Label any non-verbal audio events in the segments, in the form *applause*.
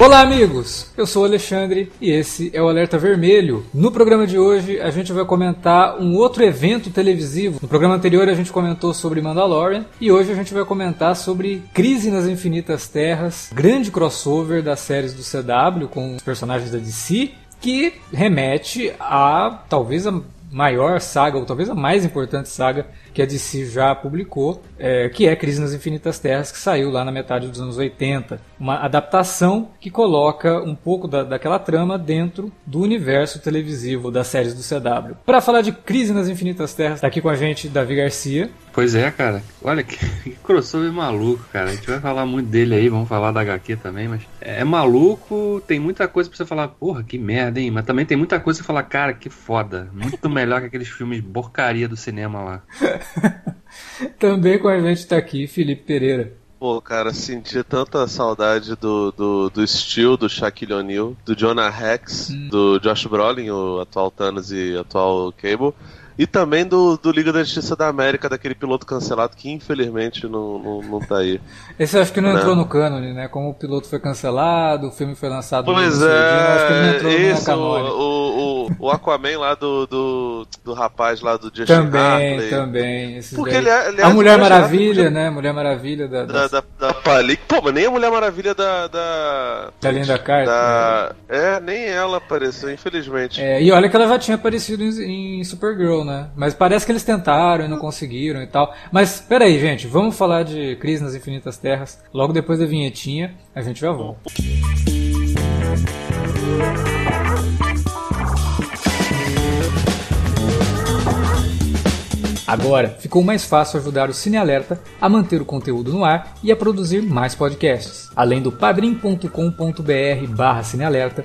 Olá, amigos! Eu sou o Alexandre e esse é o Alerta Vermelho. No programa de hoje, a gente vai comentar um outro evento televisivo. No programa anterior, a gente comentou sobre Mandalorian e hoje a gente vai comentar sobre Crise nas Infinitas Terras, grande crossover das séries do CW com os personagens da DC, que remete a talvez a maior saga, ou talvez a mais importante saga que a DC já publicou, é, que é Crise nas Infinitas Terras, que saiu lá na metade dos anos 80. Uma adaptação que coloca um pouco da, daquela trama dentro do universo televisivo das séries do CW. Para falar de Crise nas Infinitas Terras, está aqui com a gente Davi Garcia. Pois é, cara. Olha que, *laughs* que crossover maluco, cara. A gente vai falar muito dele aí, vamos falar da HQ também, mas é, é maluco, tem muita coisa pra você falar, porra, que merda, hein? Mas também tem muita coisa pra você falar, cara, que foda. Muito melhor que aqueles filmes porcaria do cinema lá. *laughs* *laughs* Também com a gente está aqui Felipe Pereira. Pô, cara, senti tanta saudade do, do, do estilo do Shaquille O'Neal, do Jonah Rex, hum. do Josh Brolin, o atual Thanos e atual Cable. E também do, do Liga da Justiça da América, daquele piloto cancelado que infelizmente não, não, não tá aí. Esse eu acho que não, não né? entrou no cânone, né? Como o piloto foi cancelado, o filme foi lançado pois no é, entrou isso, no o, o, o, Aquaman lá do, do, do rapaz lá do Justin Também, Hartley. também. Porque ele é, ele é A Mulher Maravilha, né? Mulher Maravilha da... Da, da, da. Pô, mas nem a Mulher Maravilha da... Da, da Linda Carter. Da... Né? É, nem ela apareceu, infelizmente. É, e olha que ela já tinha aparecido em, em Supergirl, né? Mas parece que eles tentaram e não conseguiram e tal. Mas peraí, gente, vamos falar de Crise nas Infinitas Terras. Logo depois da vinhetinha, a gente já volta. Agora, ficou mais fácil ajudar o Cine Alerta a manter o conteúdo no ar e a produzir mais podcasts. Além do padrim.com.br barra cinealerta,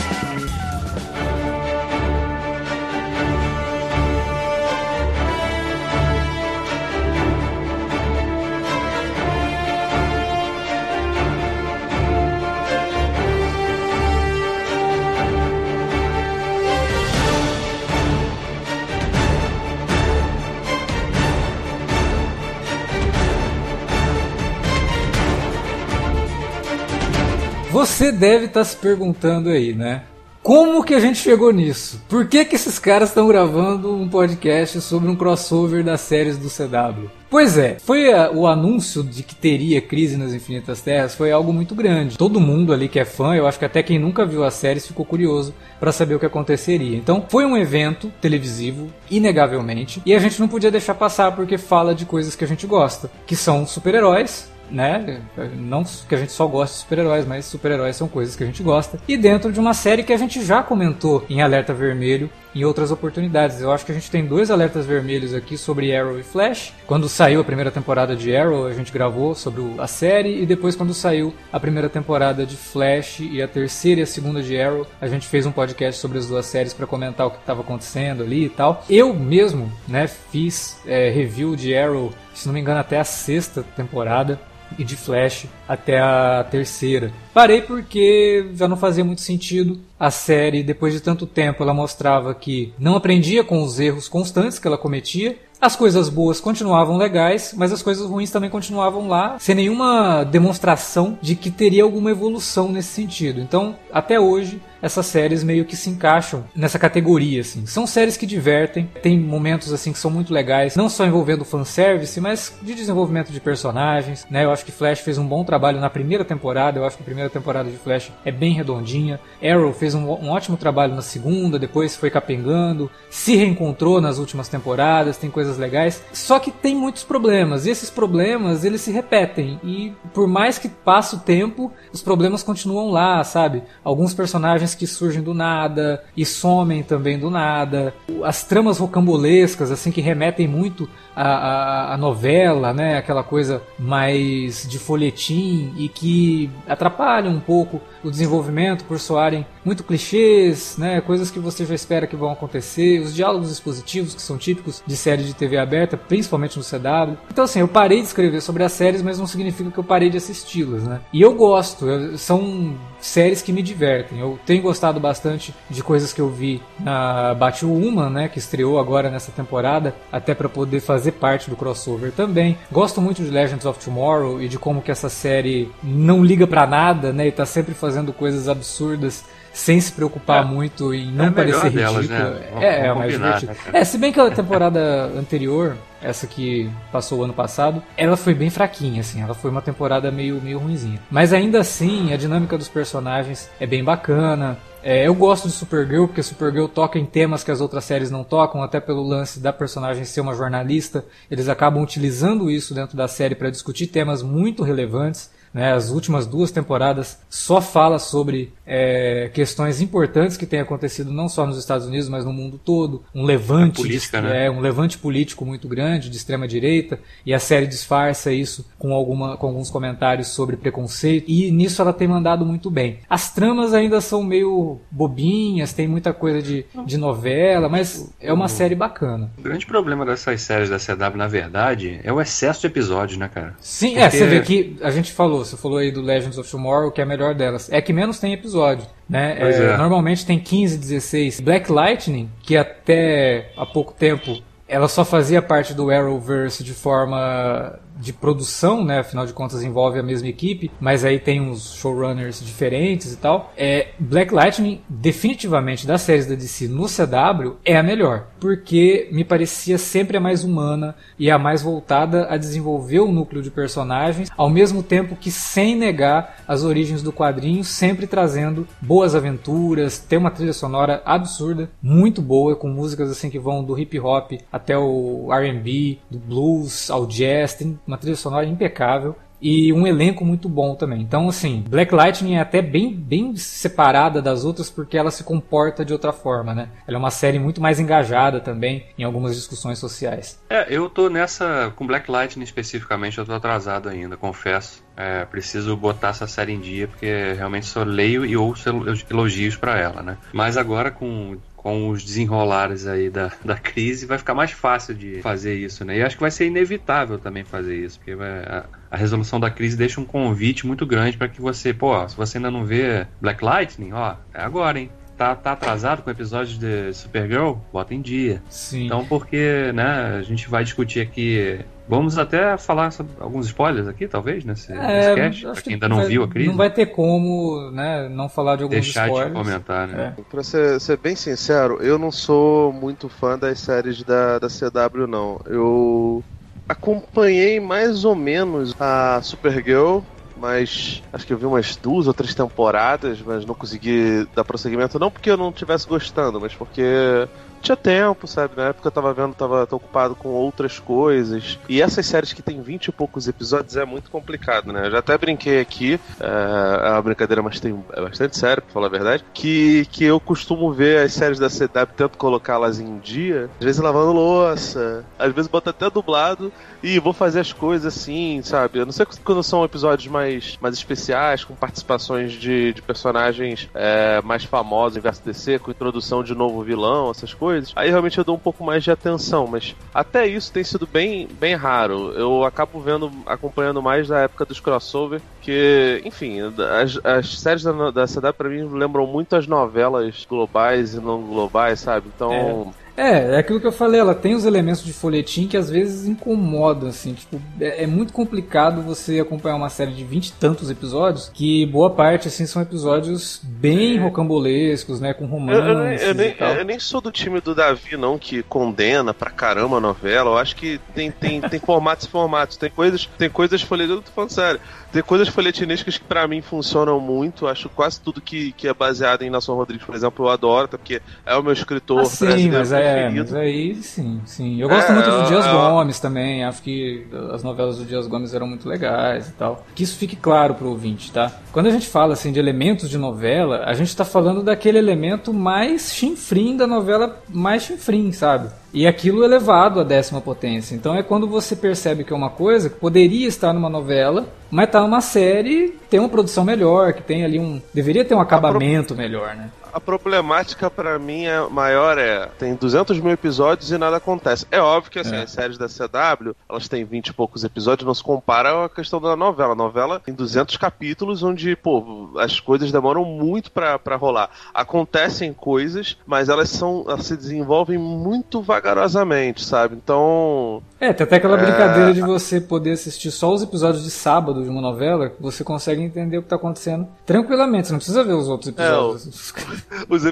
Você deve estar tá se perguntando aí, né? Como que a gente chegou nisso? Por que, que esses caras estão gravando um podcast sobre um crossover das séries do CW? Pois é, foi a, o anúncio de que teria crise nas Infinitas Terras foi algo muito grande. Todo mundo ali que é fã, eu acho que até quem nunca viu as séries ficou curioso para saber o que aconteceria. Então, foi um evento televisivo, inegavelmente, e a gente não podia deixar passar porque fala de coisas que a gente gosta, que são super-heróis, né? Não que a gente só gosta de super-heróis, mas super-heróis são coisas que a gente gosta. E dentro de uma série que a gente já comentou em Alerta Vermelho em outras oportunidades. Eu acho que a gente tem dois alertas vermelhos aqui sobre Arrow e Flash. Quando saiu a primeira temporada de Arrow, a gente gravou sobre a série, e depois, quando saiu a primeira temporada de Flash e a terceira e a segunda de Arrow, a gente fez um podcast sobre as duas séries para comentar o que estava acontecendo ali e tal. Eu mesmo, né, fiz é, review de Arrow, se não me engano, até a sexta temporada e de Flash até a terceira. Parei porque já não fazia muito sentido. A série, depois de tanto tempo, ela mostrava que não aprendia com os erros constantes que ela cometia. As coisas boas continuavam legais, mas as coisas ruins também continuavam lá, sem nenhuma demonstração de que teria alguma evolução nesse sentido. Então, até hoje, essas séries meio que se encaixam nessa categoria, assim. São séries que divertem, tem momentos, assim, que são muito legais, não só envolvendo fanservice, mas de desenvolvimento de personagens, né? Eu acho que Flash fez um bom trabalho na primeira temporada, eu acho que a primeira temporada de Flash é bem redondinha. Arrow fez um, um ótimo trabalho na segunda, depois foi capengando, se reencontrou nas últimas temporadas, tem coisas coisas legais. Só que tem muitos problemas, e esses problemas eles se repetem. E por mais que passe o tempo, os problemas continuam lá, sabe? Alguns personagens que surgem do nada e somem também do nada. As tramas rocambolescas, assim, que remetem muito à, à, à novela, né? Aquela coisa mais de folhetim e que atrapalham um pouco o desenvolvimento por soarem muito clichês, né? Coisas que você já espera que vão acontecer, os diálogos expositivos que são típicos de série de TV aberta, principalmente no CW. Então assim, eu parei de escrever sobre as séries, mas não significa que eu parei de assisti-las, né? E eu gosto, eu, são séries que me divertem. Eu tenho gostado bastante de coisas que eu vi na Batwoman, né, que estreou agora nessa temporada, até para poder fazer parte do crossover também. Gosto muito de Legends of Tomorrow e de como que essa série não liga para nada, né, e tá sempre fazendo coisas absurdas sem se preocupar é. muito em não é parecer ridículo. Né? é, é mais divertido. Né, é, se bem que a temporada anterior, essa que passou o ano passado, ela foi bem fraquinha, assim, ela foi uma temporada meio, meio ruinzinha. Mas ainda assim, a dinâmica dos personagens é bem bacana. É, eu gosto de Supergirl porque Supergirl toca em temas que as outras séries não tocam, até pelo lance da personagem ser uma jornalista. Eles acabam utilizando isso dentro da série para discutir temas muito relevantes. Né, as últimas duas temporadas só fala sobre é, questões importantes que têm acontecido não só nos Estados Unidos, mas no mundo todo. Um levante, política, de, né? é, um levante político muito grande de extrema direita e a série disfarça isso com, alguma, com alguns comentários sobre preconceito e nisso ela tem mandado muito bem. As tramas ainda são meio bobinhas, tem muita coisa de, de novela, mas é uma série bacana. O grande problema dessas séries da CW, na verdade, é o excesso de episódios, né, cara? Sim, Porque... é, você vê que a gente falou, você falou aí do Legends of Tomorrow, que é a melhor delas. É que menos tem episódios episódio. Né? É, é. Normalmente tem 15, 16. Black Lightning, que até há pouco tempo ela só fazia parte do Arrowverse de forma de produção, né? Afinal de contas envolve a mesma equipe, mas aí tem uns showrunners diferentes e tal. É, Black Lightning, definitivamente das séries da DC no CW, é a melhor, porque me parecia sempre a mais humana e a mais voltada a desenvolver o núcleo de personagens, ao mesmo tempo que sem negar as origens do quadrinho, sempre trazendo boas aventuras, tem uma trilha sonora absurda, muito boa, com músicas assim que vão do hip hop até o R&B, do blues ao jazz, tem uma trilha sonora impecável e um elenco muito bom também. Então, assim, Black Lightning é até bem, bem separada das outras porque ela se comporta de outra forma, né? Ela é uma série muito mais engajada também em algumas discussões sociais. É, eu tô nessa, com Black Lightning especificamente, eu tô atrasado ainda, confesso. É, preciso botar essa série em dia porque realmente só leio e ouço elogios para ela, né? Mas agora com com os desenrolares aí da, da crise, vai ficar mais fácil de fazer isso, né? E acho que vai ser inevitável também fazer isso, porque vai, a, a, resolução da crise deixa um convite muito grande para que você, pô, se você ainda não vê Black Lightning, ó, é agora, hein? Tá, tá atrasado com episódios de Supergirl? Bota em dia. Sim. Então, porque, né, a gente vai discutir aqui Vamos até falar sobre alguns spoilers aqui, talvez, nesse, é, nesse cast, pra quem ainda não vai, viu a crise. Não vai ter como, né, não falar de alguns Deixar spoilers. Deixar de comentar, né? É. Pra ser, ser, bem sincero, eu não sou muito fã das séries da, da CW, não. Eu acompanhei mais ou menos a Supergirl, mas acho que eu vi umas duas ou três temporadas, mas não consegui dar prosseguimento, não porque eu não estivesse gostando, mas porque tinha tempo, sabe? Na época eu tava vendo, tava, ocupado com outras coisas. E essas séries que tem 20 e poucos episódios é muito complicado, né? Eu já até brinquei aqui, é, é uma brincadeira, mas tem, é bastante sério, pra falar a verdade, que, que eu costumo ver as séries da CW, tento colocá-las em dia, às vezes lavando louça, às vezes boto até dublado, e vou fazer as coisas assim, sabe? Eu não sei quando são episódios mais, mais especiais, com participações de, de personagens é, mais famosos em verso DC, com introdução de novo vilão, essas coisas coisas, aí realmente eu dou um pouco mais de atenção, mas até isso tem sido bem, bem raro. Eu acabo vendo, acompanhando mais da época dos crossover, que, enfim, as, as séries da, da CW pra mim lembram muito as novelas globais e não globais, sabe? Então. É. É, aquilo que eu falei, ela tem os elementos de folhetim que às vezes incomodam, assim, tipo, é, é muito complicado você acompanhar uma série de vinte e tantos episódios, que boa parte, assim, são episódios bem é. rocambolescos, né, com romances eu, eu, eu, nem, eu, nem, sou do time do Davi, não, que condena pra caramba a novela, eu acho que tem, tem, tem *laughs* formatos e formatos, tem coisas, tem coisas folhetinas, eu tô falando sério, tem coisas folhetinescas que para mim funcionam muito. Acho quase tudo que, que é baseado em Nelson Rodrigues, por exemplo, eu adoro, até porque é o meu escritor ah, sim, mas aí é, preferido. Mas aí sim, sim. Eu gosto é, muito do Dias Gomes também. Acho que as novelas do Dias Gomes eram muito legais e tal. Que isso fique claro pro ouvinte, tá? Quando a gente fala assim de elementos de novela, a gente tá falando daquele elemento mais chinfrim da novela mais chinfrim, sabe? E aquilo elevado à décima potência. Então é quando você percebe que é uma coisa que poderia estar numa novela, mas tá numa série, tem uma produção melhor, que tem ali um. Deveria ter um acabamento pro... melhor, né? A problemática para mim é maior é tem 200 mil episódios e nada acontece. É óbvio que assim, é. as séries da CW elas têm 20 e poucos episódios, não se compara à questão da novela. A novela tem 200 capítulos onde pô as coisas demoram muito para rolar. Acontecem coisas, mas elas são elas se desenvolvem muito vagarosamente, sabe? Então é tem até aquela é... brincadeira de você poder assistir só os episódios de sábado de uma novela, você consegue entender o que tá acontecendo tranquilamente. Você não precisa ver os outros episódios. É, os,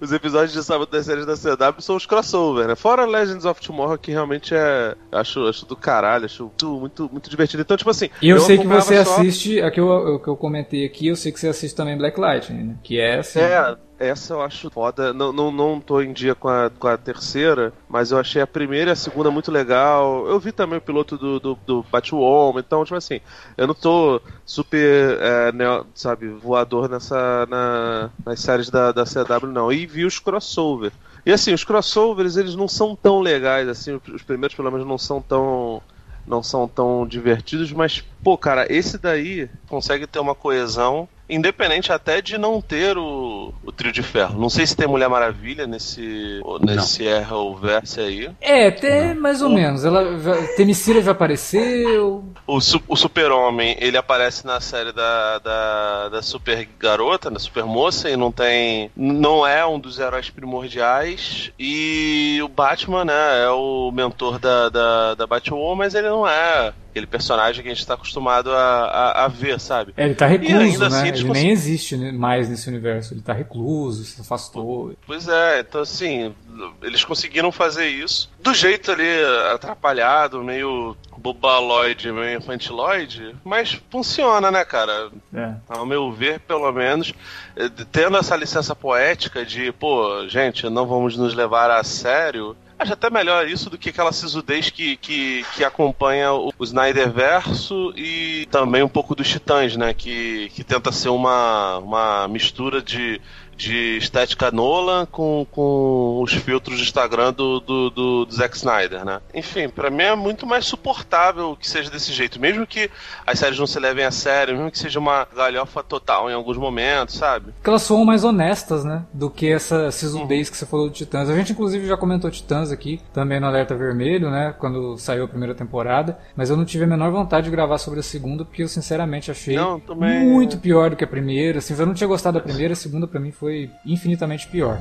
os episódios de sábado das séries da CW são os crossover, né? Fora Legends of Tomorrow, que realmente é. Acho, acho do caralho, acho muito, muito, muito divertido. Então, tipo assim. E eu, eu sei que você só... assiste, a que eu, que eu comentei aqui, eu sei que você assiste também Black Lightning, né? Que é assim. É, essa eu acho foda. Não, não, não tô em dia com a, com a terceira, mas eu achei a primeira e a segunda muito legal. Eu vi também o piloto do, do, do Batwoman, então, tipo assim, eu não tô super, é, neo, sabe, voador nessa, na, nas séries da, da CW, não. E vi os crossover. E assim, os crossovers, eles não são tão legais, assim, os primeiros pelo menos não são tão não são tão divertidos, mas, pô, cara, esse daí consegue ter uma coesão independente até de não ter o, o trio de ferro. Não sei se tem Mulher Maravilha nesse, nesse Arrowverse aí. É, tem mais ou menos. Ela, Temicira já apareceu. O, o Super-Homem, ele aparece na série da, da, da Super Garota, da Super Moça, e não tem. Não é um dos heróis primordiais. E o Batman, né, é o mentor da, da, da Batwoman, mas ele não é aquele personagem que a gente está acostumado a, a, a, ver, sabe? É, ele tá recluso, né? Assim, ele nem existe mais nesse universo. Ele tá recluso, se afastou. Pois é, então assim, eles conseguiram fazer isso do jeito ali atrapalhado, meio bobaloide, meio infantiloide, mas funciona, né, cara? É. Ao meu ver, pelo menos, eh, tendo essa licença poética de, pô, gente, não vamos nos levar a sério Acho até melhor isso do que aquela sisudez que, que, que acompanha o, Snyder Verso e também um pouco dos Titãs, né? Que, que tenta ser uma, uma mistura de de estética Nolan com, com os filtros de Instagram do, do, do, do Zack Snyder, né? Enfim, para mim é muito mais suportável que seja desse jeito, mesmo que as séries não se levem a sério, mesmo que seja uma galhofa total em alguns momentos, sabe? Que elas são mais honestas, né? Do que essa sisudez que você falou do Titãs. A gente, inclusive, já comentou Titãs aqui, também no Alerta Vermelho, né? Quando saiu a primeira temporada, mas eu não tive a menor vontade de gravar sobre a segunda, porque eu sinceramente achei não, também... muito pior do que a primeira. Assim, eu não tinha gostado da primeira, a segunda para mim foi foi infinitamente pior.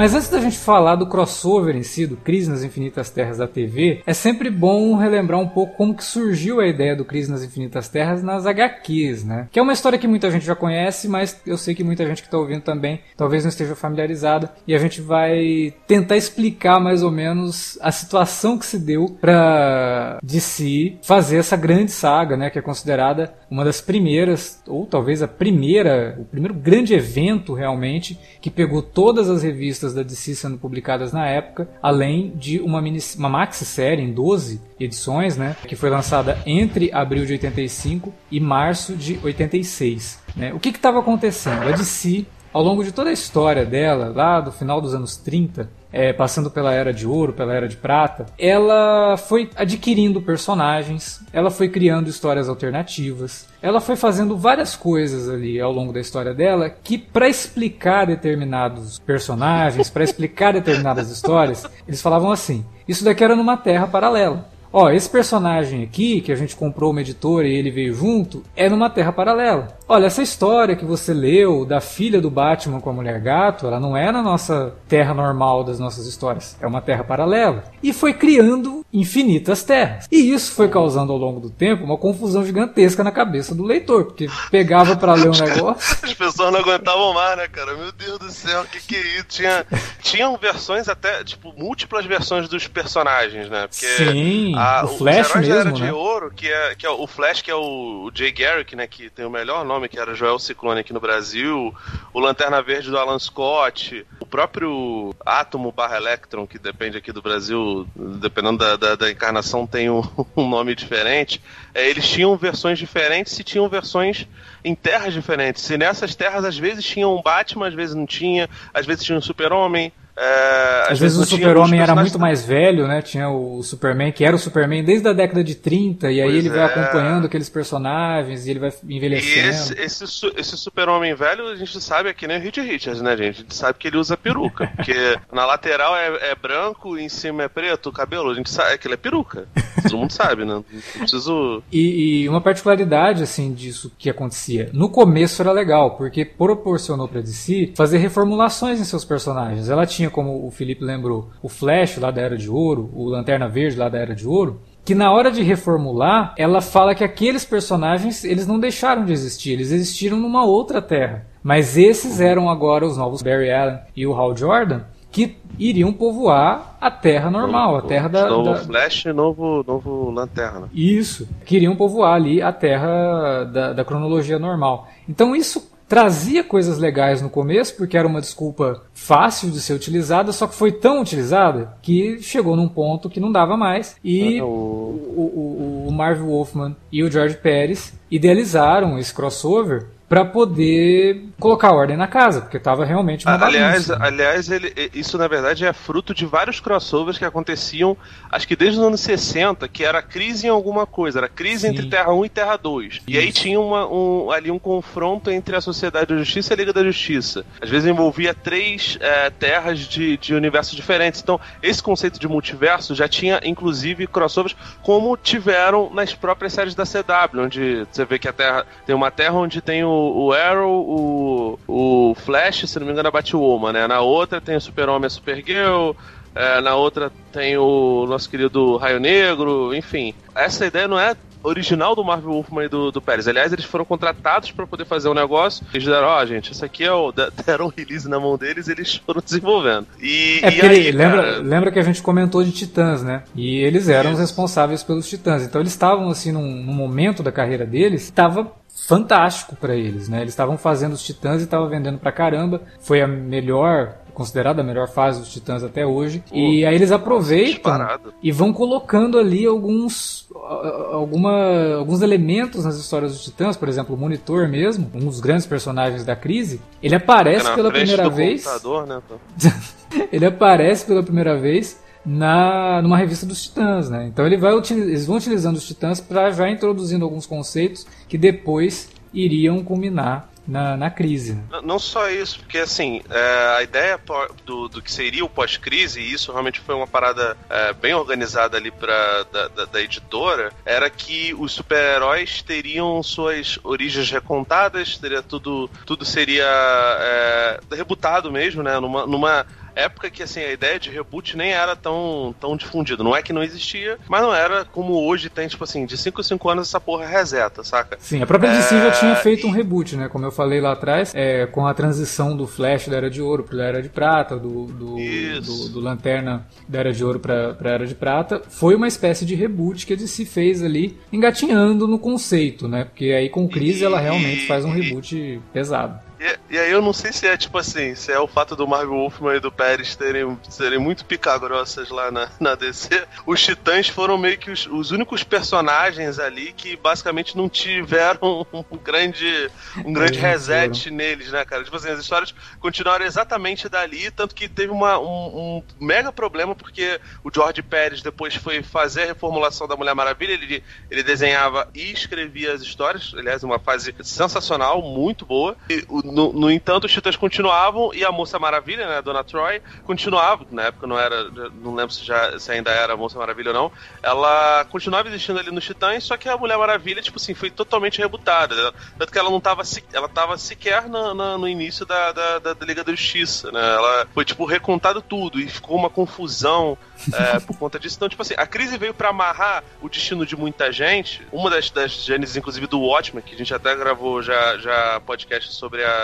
Mas antes da gente falar do crossover em si, do Crise nas Infinitas Terras da TV, é sempre bom relembrar um pouco como que surgiu a ideia do Crise nas Infinitas Terras nas HQs, né? Que é uma história que muita gente já conhece, mas eu sei que muita gente que está ouvindo também talvez não esteja familiarizada. E a gente vai tentar explicar mais ou menos a situação que se deu para DC fazer essa grande saga, né? Que é considerada uma das primeiras, ou talvez a primeira, o primeiro grande evento realmente que pegou todas as revistas da DC sendo publicadas na época, além de uma, mini, uma maxi-série em 12 edições, né, que foi lançada entre abril de 85 e março de 86. Né. O que estava acontecendo? A DC, ao longo de toda a história dela, lá do final dos anos 30, é, passando pela Era de Ouro, pela Era de Prata, ela foi adquirindo personagens, ela foi criando histórias alternativas, ela foi fazendo várias coisas ali ao longo da história dela que, para explicar determinados personagens, para explicar determinadas histórias, eles falavam assim: isso daqui era numa terra paralela ó, esse personagem aqui, que a gente comprou uma editora e ele veio junto, é numa terra paralela. Olha, essa história que você leu da filha do Batman com a mulher gato, ela não é na nossa terra normal das nossas histórias, é uma terra paralela. E foi criando infinitas terras. E isso foi causando ao longo do tempo uma confusão gigantesca na cabeça do leitor, porque pegava para ler um *laughs* negócio. *laughs* As pessoas não aguentavam mais, né, cara? Meu Deus do céu, o que que é isso? Tinha, tinham versões até, tipo, múltiplas versões dos personagens, né? Porque Sim, a, o Flash mesmo, era de né? ouro, que é, que é o Flash, que é o, o Jay Garrick, né, que tem o melhor nome, que era Joel Ciclone aqui no Brasil, o Lanterna Verde do Alan Scott, o próprio Átomo barra Electron, que depende aqui do Brasil, dependendo da, da, da encarnação, tem um, *laughs* um nome diferente. É, eles tinham versões diferentes e tinham versões em terras diferentes. E nessas terras, às vezes, tinha um Batman, às vezes não tinha, às vezes tinha um Super-Homem, é, às, às, vezes, vezes o Super-Homem era muito mais velho, né? Tinha o Superman, que era o Superman desde a década de 30, e aí pois ele vai é. acompanhando aqueles personagens e ele vai envelhecendo. E esse, esse, esse Super-Homem velho, a gente sabe é que nem o Reed Richards, né, gente? A gente sabe que ele usa peruca. *laughs* porque na lateral é, é branco e em cima é preto o cabelo. A gente sabe que ele é peruca. Todo mundo sabe, né? Não preciso. *laughs* E, e uma particularidade, assim, disso que acontecia. No começo era legal, porque proporcionou pra DC fazer reformulações em seus personagens. Ela tinha como o Felipe lembrou, o Flash lá da Era de Ouro, o Lanterna Verde lá da Era de Ouro, que na hora de reformular, ela fala que aqueles personagens, eles não deixaram de existir, eles existiram numa outra terra. Mas esses eram agora os novos Barry Allen e o Hal Jordan, que iriam povoar a Terra normal, a Terra da. Novo da... Flash e novo, novo Lanterna. Isso. Queriam povoar ali a Terra da, da cronologia normal. Então isso trazia coisas legais no começo, porque era uma desculpa fácil de ser utilizada, só que foi tão utilizada que chegou num ponto que não dava mais. E o... O, o, o Marvel Wolfman e o George Pérez idealizaram esse crossover para poder colocar ordem na casa, porque estava realmente uma aliás, bagunça. Aliás, ele, isso na verdade é fruto de vários crossovers que aconteciam, acho que desde os anos 60, que era crise em alguma coisa, era crise Sim. entre Terra 1 e Terra 2. Isso. E aí tinha uma, um, ali um confronto entre a Sociedade da Justiça e a Liga da Justiça. Às vezes envolvia três é, terras de, de universos diferentes. Então, esse conceito de multiverso já tinha, inclusive, crossovers, como tiveram nas próprias séries da CW, onde você vê que a Terra tem uma Terra onde tem o o Arrow, o, o Flash, se não me engano, a Batwoman, né? Na outra tem o Super-Homem e a Supergirl. É, na outra tem o nosso querido Raio Negro, enfim. Essa ideia não é original do Marvel Wolfman e do, do Pérez. Aliás, eles foram contratados para poder fazer um negócio. Eles deram, ó, oh, gente, isso aqui é o. *laughs* Deram um release na mão deles e eles foram desenvolvendo. E, é e aí, lembra, cara... lembra que a gente comentou de Titãs, né? E eles eram Isso. os responsáveis pelos Titãs. Então eles estavam, assim, num, num momento da carreira deles, estava fantástico para eles, né? Eles estavam fazendo os Titãs e estavam vendendo pra caramba. Foi a melhor considerada a melhor fase dos Titãs até hoje. Pô, e aí eles aproveitam e vão colocando ali alguns alguma, alguns elementos nas histórias dos Titãs, por exemplo, o Monitor mesmo, um dos grandes personagens da crise, ele aparece pela primeira vez. Né, *laughs* ele aparece pela primeira vez na numa revista dos Titãs, né? Então ele vai eles vão utilizando os Titãs para já introduzindo alguns conceitos que depois iriam culminar na, na crise. Não, não, só isso, porque assim, é, a ideia do, do que seria o pós-crise, e isso realmente foi uma parada é, bem organizada ali pra, da, da, da editora, era que os super-heróis teriam suas origens recontadas, teria tudo, tudo seria é, rebutado mesmo, né? Numa, numa época que assim a ideia de reboot nem era tão, tão difundida. Não é que não existia, mas não era como hoje tem, tipo assim, de 5 a 5 anos essa porra reseta, saca? Sim, a própria DC é... já tinha feito um reboot, né? Como eu falei lá atrás, é, com a transição do Flash da Era de Ouro pra Era de Prata, do, do, do, do, Lanterna da Era de Ouro pra Era de Prata, foi uma espécie de reboot que a DC fez ali, engatinhando no conceito, né? Porque aí com crise ela realmente faz um reboot pesado. E, e, aí eu não sei se é tipo assim, se é o fato do Marvel Wolfman e do Pérez terem, serem muito picagrossas lá na, na DC. Os Titãs foram meio que os, os únicos personagens ali que basicamente não tiveram *laughs* um grande, um grande reset neles, né, cara? Tipo assim, as histórias continuaram exatamente dali, tanto que teve uma, um, um mega problema porque o George Pérez depois foi fazer a reformulação da Mulher Maravilha, ele, ele desenhava e escrevia as histórias, aliás, uma fase sensacional, muito boa. E o no, no, entanto, os Titãs continuavam e a Moça Maravilha, né, a Dona Troy, continuava, na época não era, não lembro se, já, se ainda era a Moça Maravilha ou não, ela continuava existindo ali nos Titãs, só que a Mulher Maravilha, tipo assim, foi totalmente rebutada. Tanto que ela não tava, ela tava sequer no início da, da, da, da, Liga da Justiça, né? Ela foi, tipo, recontado tudo e ficou uma confusão é, *laughs* por conta disso. Então, tipo assim, a crise veio para amarrar o destino de muita gente. Uma das, das gênesis, inclusive, do Watchmen, que a gente até gravou já, já podcast sobre a,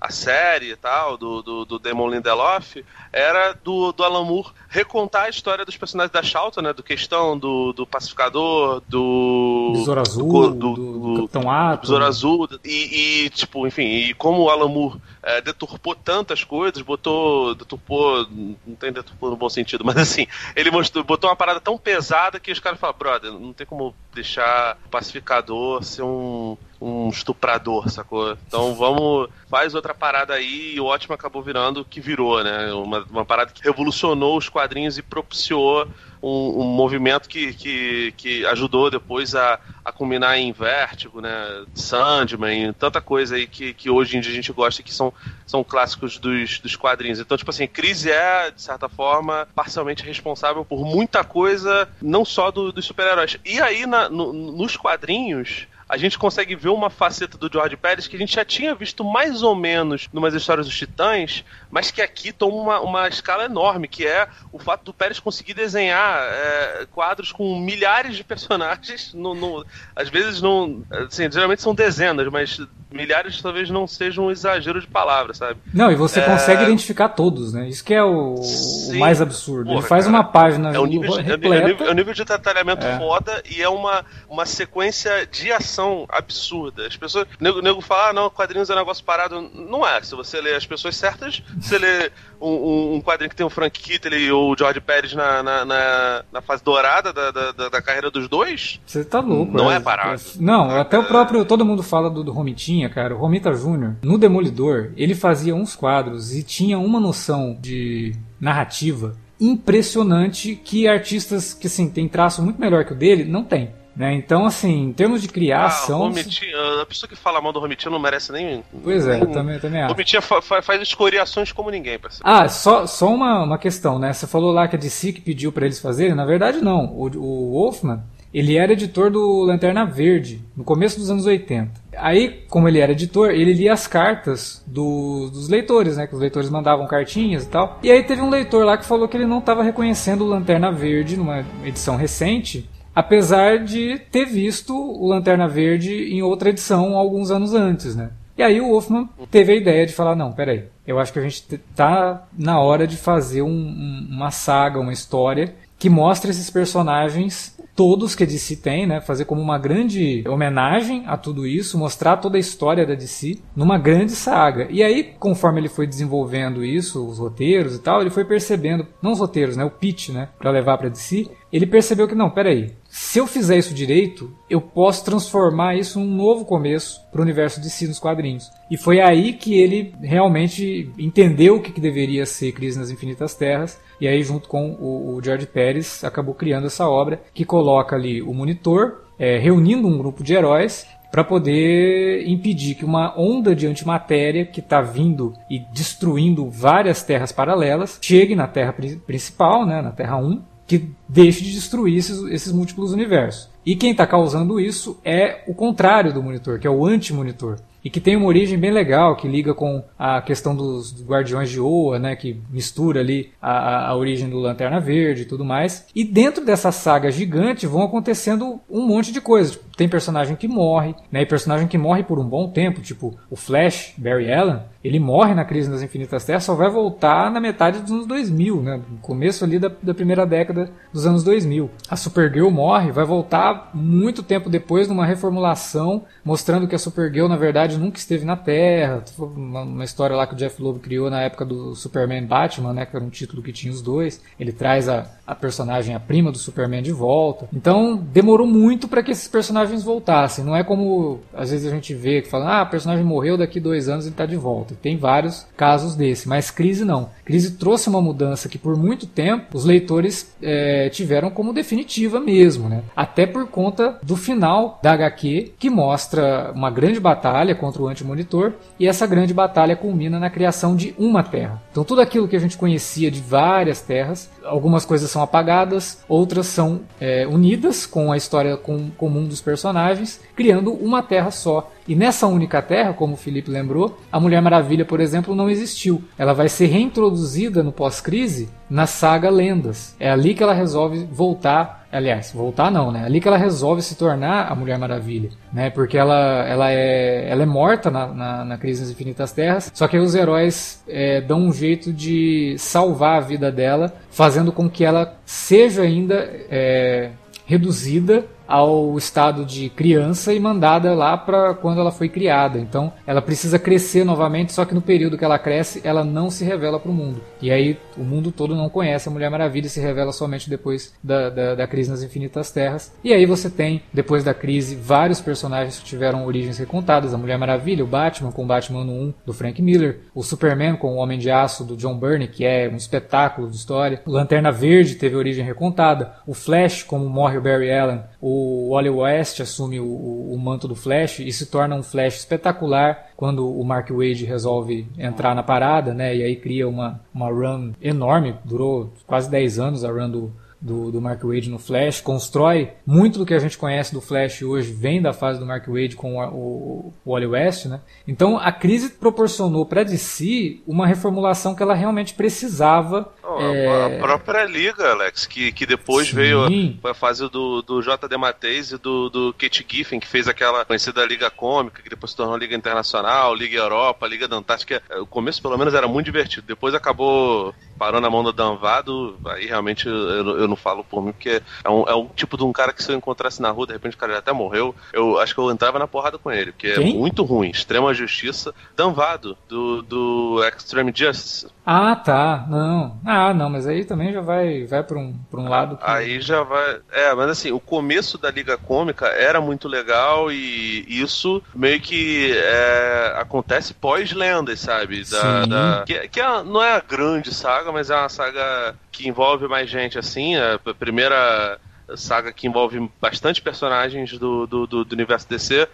a série e tal, do, do, do Lindelof, era do, do Alan Moore recontar a história dos personagens da Charlton, né? Do Questão, do, do Pacificador, do... Besouro Azul, do, do, do Capitão Ato. Besouro Azul, e, e, tipo, enfim, e como o Alan Moore é, deturpou tantas coisas, botou, deturpou, não tem deturpou no bom sentido, *laughs* mas assim, ele mostrou, botou uma parada tão pesada que os caras falaram, brother, não tem como deixar o Pacificador ser um um estuprador, sacou? Então vamos, faz outra parada aí e o ótimo acabou virando o que virou, né? Uma, uma parada que revolucionou os quadrinhos e propiciou um, um movimento que, que, que ajudou depois a, a culminar em Vértigo, né? Sandman, tanta coisa aí que, que hoje em dia a gente gosta que são, são clássicos dos, dos quadrinhos. Então, tipo assim, Crise é, de certa forma, parcialmente responsável por muita coisa, não só do, dos super-heróis. E aí, na, no, nos quadrinhos, a gente consegue ver uma faceta do George Pérez que a gente já tinha visto mais ou menos numas histórias dos Titãs, mas que aqui toma uma, uma escala enorme, que é o fato do Pérez conseguir desenhar é, quadros com milhares de personagens, *laughs* no, no, às vezes não. Assim, geralmente são dezenas, mas milhares talvez não seja um exagero de palavras, sabe? Não, e você é... consegue identificar todos, né? Isso que é o, o mais absurdo. Porra, Ele faz cara, uma página é um nível de, repleta. É, um nível, é nível de detalhamento é. foda e é uma, uma sequência de ação absurda. As pessoas. O nego, nego fala, ah, não, quadrinhos é um negócio parado. Não é. Se você lê as pessoas certas, você lê um, um quadrinho que tem o Frank Kittley ou o George Pérez na, na, na, na fase dourada da, da, da, carreira dos dois. Você tá louco. Não é, é parado. Não, até o próprio. Todo mundo fala do, do Romitinha, cara. O Romita Jr., no Demolidor, ele fazia uns quadros e tinha uma noção de narrativa impressionante que artistas que assim, tem traço muito melhor que o dele não tem. Né? Então, assim, em termos de criação. Ah, a pessoa que fala mal do Romitinha não merece nem. Pois é, nem, também, também acho. Romitinha fa faz escoriações como ninguém, parceiro. Ah, só, só uma, uma questão, né? Você falou lá que a DC que pediu para eles fazerem. Na verdade, não. O, o Wolfman, ele era editor do Lanterna Verde, no começo dos anos 80. Aí, como ele era editor, ele lia as cartas do, dos leitores, né? Que os leitores mandavam cartinhas e tal. E aí teve um leitor lá que falou que ele não estava reconhecendo o Lanterna Verde numa edição recente apesar de ter visto o Lanterna Verde em outra edição alguns anos antes, né? E aí o Wolfman teve a ideia de falar, não, peraí, eu acho que a gente tá na hora de fazer um, um, uma saga, uma história que mostre esses personagens todos que a DC tem, né? Fazer como uma grande homenagem a tudo isso, mostrar toda a história da DC numa grande saga. E aí, conforme ele foi desenvolvendo isso, os roteiros e tal, ele foi percebendo, não os roteiros, né? O pitch, né? Para levar para DC, ele percebeu que não, peraí, se eu fizer isso direito, eu posso transformar isso num novo começo para o universo de si nos quadrinhos. E foi aí que ele realmente entendeu o que, que deveria ser Crise nas Infinitas Terras, e aí junto com o, o George Pérez acabou criando essa obra que coloca ali o monitor, é, reunindo um grupo de heróis para poder impedir que uma onda de antimatéria que está vindo e destruindo várias terras paralelas chegue na Terra principal, né, na Terra 1, que deixe de destruir esses, esses múltiplos universos. E quem está causando isso é o contrário do monitor, que é o anti-monitor e que tem uma origem bem legal, que liga com a questão dos, Guardiões de Oa, né, que mistura ali a, a, origem do Lanterna Verde e tudo mais. E dentro dessa saga gigante vão acontecendo um monte de coisas. Tipo, tem personagem que morre, né, e personagem que morre por um bom tempo, tipo o Flash, Barry Allen, ele morre na Crise das Infinitas Terras, só vai voltar na metade dos anos 2000, né? No começo ali da, da primeira década dos anos 2000. A Supergirl morre, vai voltar muito tempo depois numa reformulação, mostrando que a Supergirl na verdade nunca esteve na Terra. Uma, uma história lá que o Jeff Loeb criou na época do Superman Batman, né? Que era um título que tinha os dois. Ele traz a, a personagem, a prima do Superman de volta. Então demorou muito para que esses personagens voltassem. Não é como às vezes a gente vê que fala, ah, o personagem morreu daqui dois anos e está de volta. volta. Tem vários casos desse, mas Crise não. Crise trouxe uma mudança que por muito tempo os leitores é, tiveram como definitiva mesmo, né? Até por conta do final da HQ, que mostra uma grande batalha contra o Anti-Monitor, e essa grande batalha culmina na criação de uma Terra. Então tudo aquilo que a gente conhecia de várias terras, algumas coisas são apagadas, outras são é, unidas com a história com, comum dos personagens, criando uma Terra só. E nessa única Terra, como o Felipe lembrou, a Mulher Maravilha, por exemplo, não existiu. Ela vai ser reintroduzida no pós-crise na saga Lendas. É ali que ela resolve voltar Aliás, voltar não, né? Ali que ela resolve se tornar a Mulher Maravilha, né? Porque ela, ela, é, ela é morta na, na, na Crise das Infinitas Terras, só que os heróis é, dão um jeito de salvar a vida dela, fazendo com que ela seja ainda é, reduzida ao estado de criança e mandada lá para quando ela foi criada. Então, ela precisa crescer novamente, só que no período que ela cresce, ela não se revela para o mundo. E aí o mundo todo não conhece a Mulher Maravilha e se revela somente depois da, da, da, crise nas Infinitas Terras. E aí você tem, depois da crise, vários personagens que tiveram origens recontadas. A Mulher Maravilha, o Batman com o Batman 1 do Frank Miller, o Superman com o Homem de Aço do John Byrne, que é um espetáculo de história. O Lanterna Verde teve origem recontada. O Flash, como morre o Barry Allen, o Wally West assume o, o, manto do Flash e se torna um Flash espetacular quando o Mark Wade resolve entrar na parada, né? E aí cria uma, uma run enorme, durou quase 10 anos a run do, do, do, Mark Wade no Flash, constrói muito do que a gente conhece do Flash hoje vem da fase do Mark Wade com o, o, o Wally West, né? Então a crise proporcionou para DC uma reformulação que ela realmente precisava. Oh, é... A própria liga, Alex, que, que depois Sim. veio a fase do, do J.D. Mattheis e do, do Kate Giffen, que fez aquela conhecida Liga Cômica, que depois se tornou Liga Internacional, Liga Europa, Liga da Antártica. O começo, pelo menos, era muito divertido. Depois acabou parou na mão do Danvado, aí realmente eu, eu, não falo por mim, porque é um, é um tipo de um cara que se eu encontrasse na rua, de repente o cara já até morreu, eu acho que eu entrava na porrada com ele, porque é Quem? é muito ruim. Extrema Justiça. Danvado, do, do Extreme Justice. Ah, tá. Não. Ah, não, mas aí também já vai, vai pra, um, pra um lado. Que... Aí já vai. É, mas assim, o começo da Liga Cômica era muito legal e isso meio que é, acontece pós-lendas, sabe? Da, da, que, que é, não é a grande saga, mas é uma saga que envolve mais gente, assim. A primeira saga que envolve bastante personagens do, do, do, do universo DC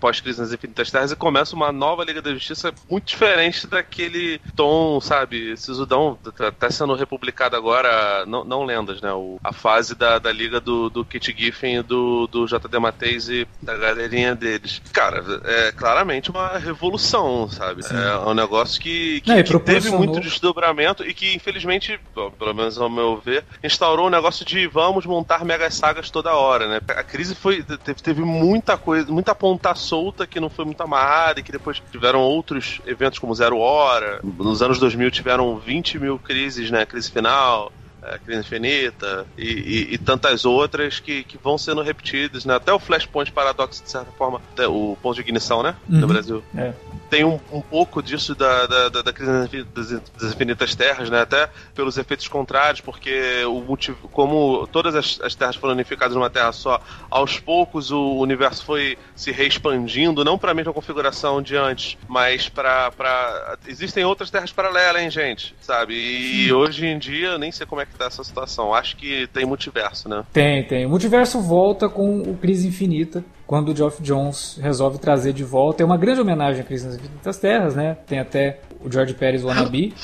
pós-Crise nas Infinitas Terras e começa uma nova Liga da Justiça muito diferente daquele tom, sabe, sisudão, tá, tá sendo republicado agora, não, não lendas, né, o, a fase da, da Liga do, do Kit Giffen e do, do JD Mateis e da galerinha deles. Cara, é claramente uma revolução, sabe? Sim. É um negócio que, que, não, que teve muito desdobramento e que, infelizmente, pelo menos ao meu ver, instaurou um negócio de vamos montar mega as sagas toda hora, né? A crise foi teve, teve muita coisa, muita ponta solta que não foi muito amarrada e que depois tiveram outros eventos como Zero Hora. Nos anos 2000 tiveram 20 mil crises, né? Crise final, é, Crise Infinita e, e, e, tantas outras que, que vão sendo repetidas, né? Até o Flashpoint Paradox, de certa forma, o ponto de ignição, né? Uhum. No Brasil. É. Tem um, um, pouco disso da, da, da, da Crise das Infinitas Terras, né? Até pelos efeitos contrários, porque o como todas as, as terras foram unificadas numa terra só, aos poucos o universo foi se reexpandindo, não para a mesma configuração de antes, mas para. Existem outras terras paralelas, hein, gente? Sabe? E, e hoje em dia, nem sei como é que tá essa situação. Acho que tem multiverso, né? Tem, tem. O multiverso volta com o Crise Infinita, quando o Geoff Jones resolve trazer de volta. É uma grande homenagem à Crise nas Infinitas Terras, né? Tem até o George Pérez Wannabe. *laughs*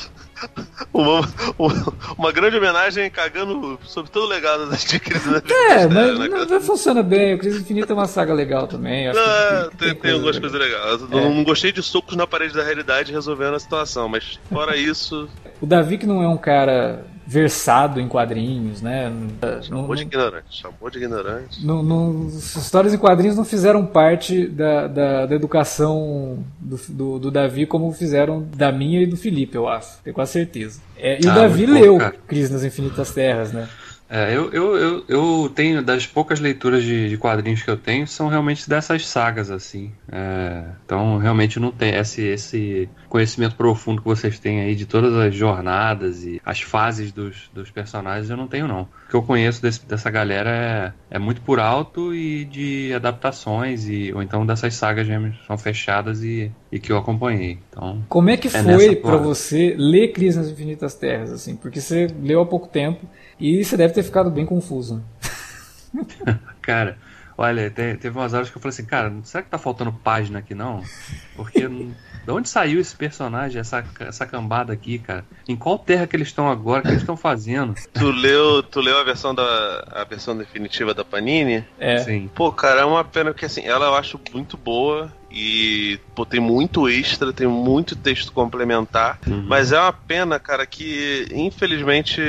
Uma, uma, uma, grande homenagem cagando sobre todo o legado da Crise nas É, mas né, não, não, funciona bem. O Crise Infinita é uma saga legal também. Acho não, tem, tem, tem, algumas coisas legais. É. Não, não, gostei de socos na parede da realidade resolvendo a situação, mas fora isso. O Davi, que não é um cara versado em quadrinhos, né? Chamou de ignorante, chamou de ignorante. Não, não, histórias em quadrinhos não fizeram parte da, da, da educação do, do, do, Davi como fizeram da minha e do Felipe, eu acho, tenho quase certeza. É, e ah, o Davi leu bom, Crise nas Infinitas Terras, né? É, eu, eu, eu, eu, tenho, das poucas leituras de, de, quadrinhos que eu tenho, são realmente dessas sagas, assim. É, então, realmente não tem esse, esse conhecimento profundo que vocês têm aí de todas as jornadas e as fases dos, dos personagens, eu não tenho, não. O que eu conheço desse, dessa galera é, é muito por alto e de adaptações, e ou então dessas sagas mesmo são fechadas e e que eu acompanhei. Então, Como é que é foi toada. você ler Crise nas Infinitas Terras, assim? Porque você leu há pouco tempo e você deve ter ficado bem confuso. *laughs* Cara, olha, te- teve umas horas que eu falei assim, cara, será que tá faltando página aqui não? Porque de onde saiu esse personagem, essa, essa cambada aqui, cara? Em qual terra que eles estão agora? O que eles estão fazendo? Tu leu, tu leu a versão da a versão definitiva da Panini? É. Sim. Pô, cara, é uma pena que assim, ela eu acho muito boa e pô, tem muito extra, tem muito texto complementar, Uhum. mas é uma pena, cara, que infelizmente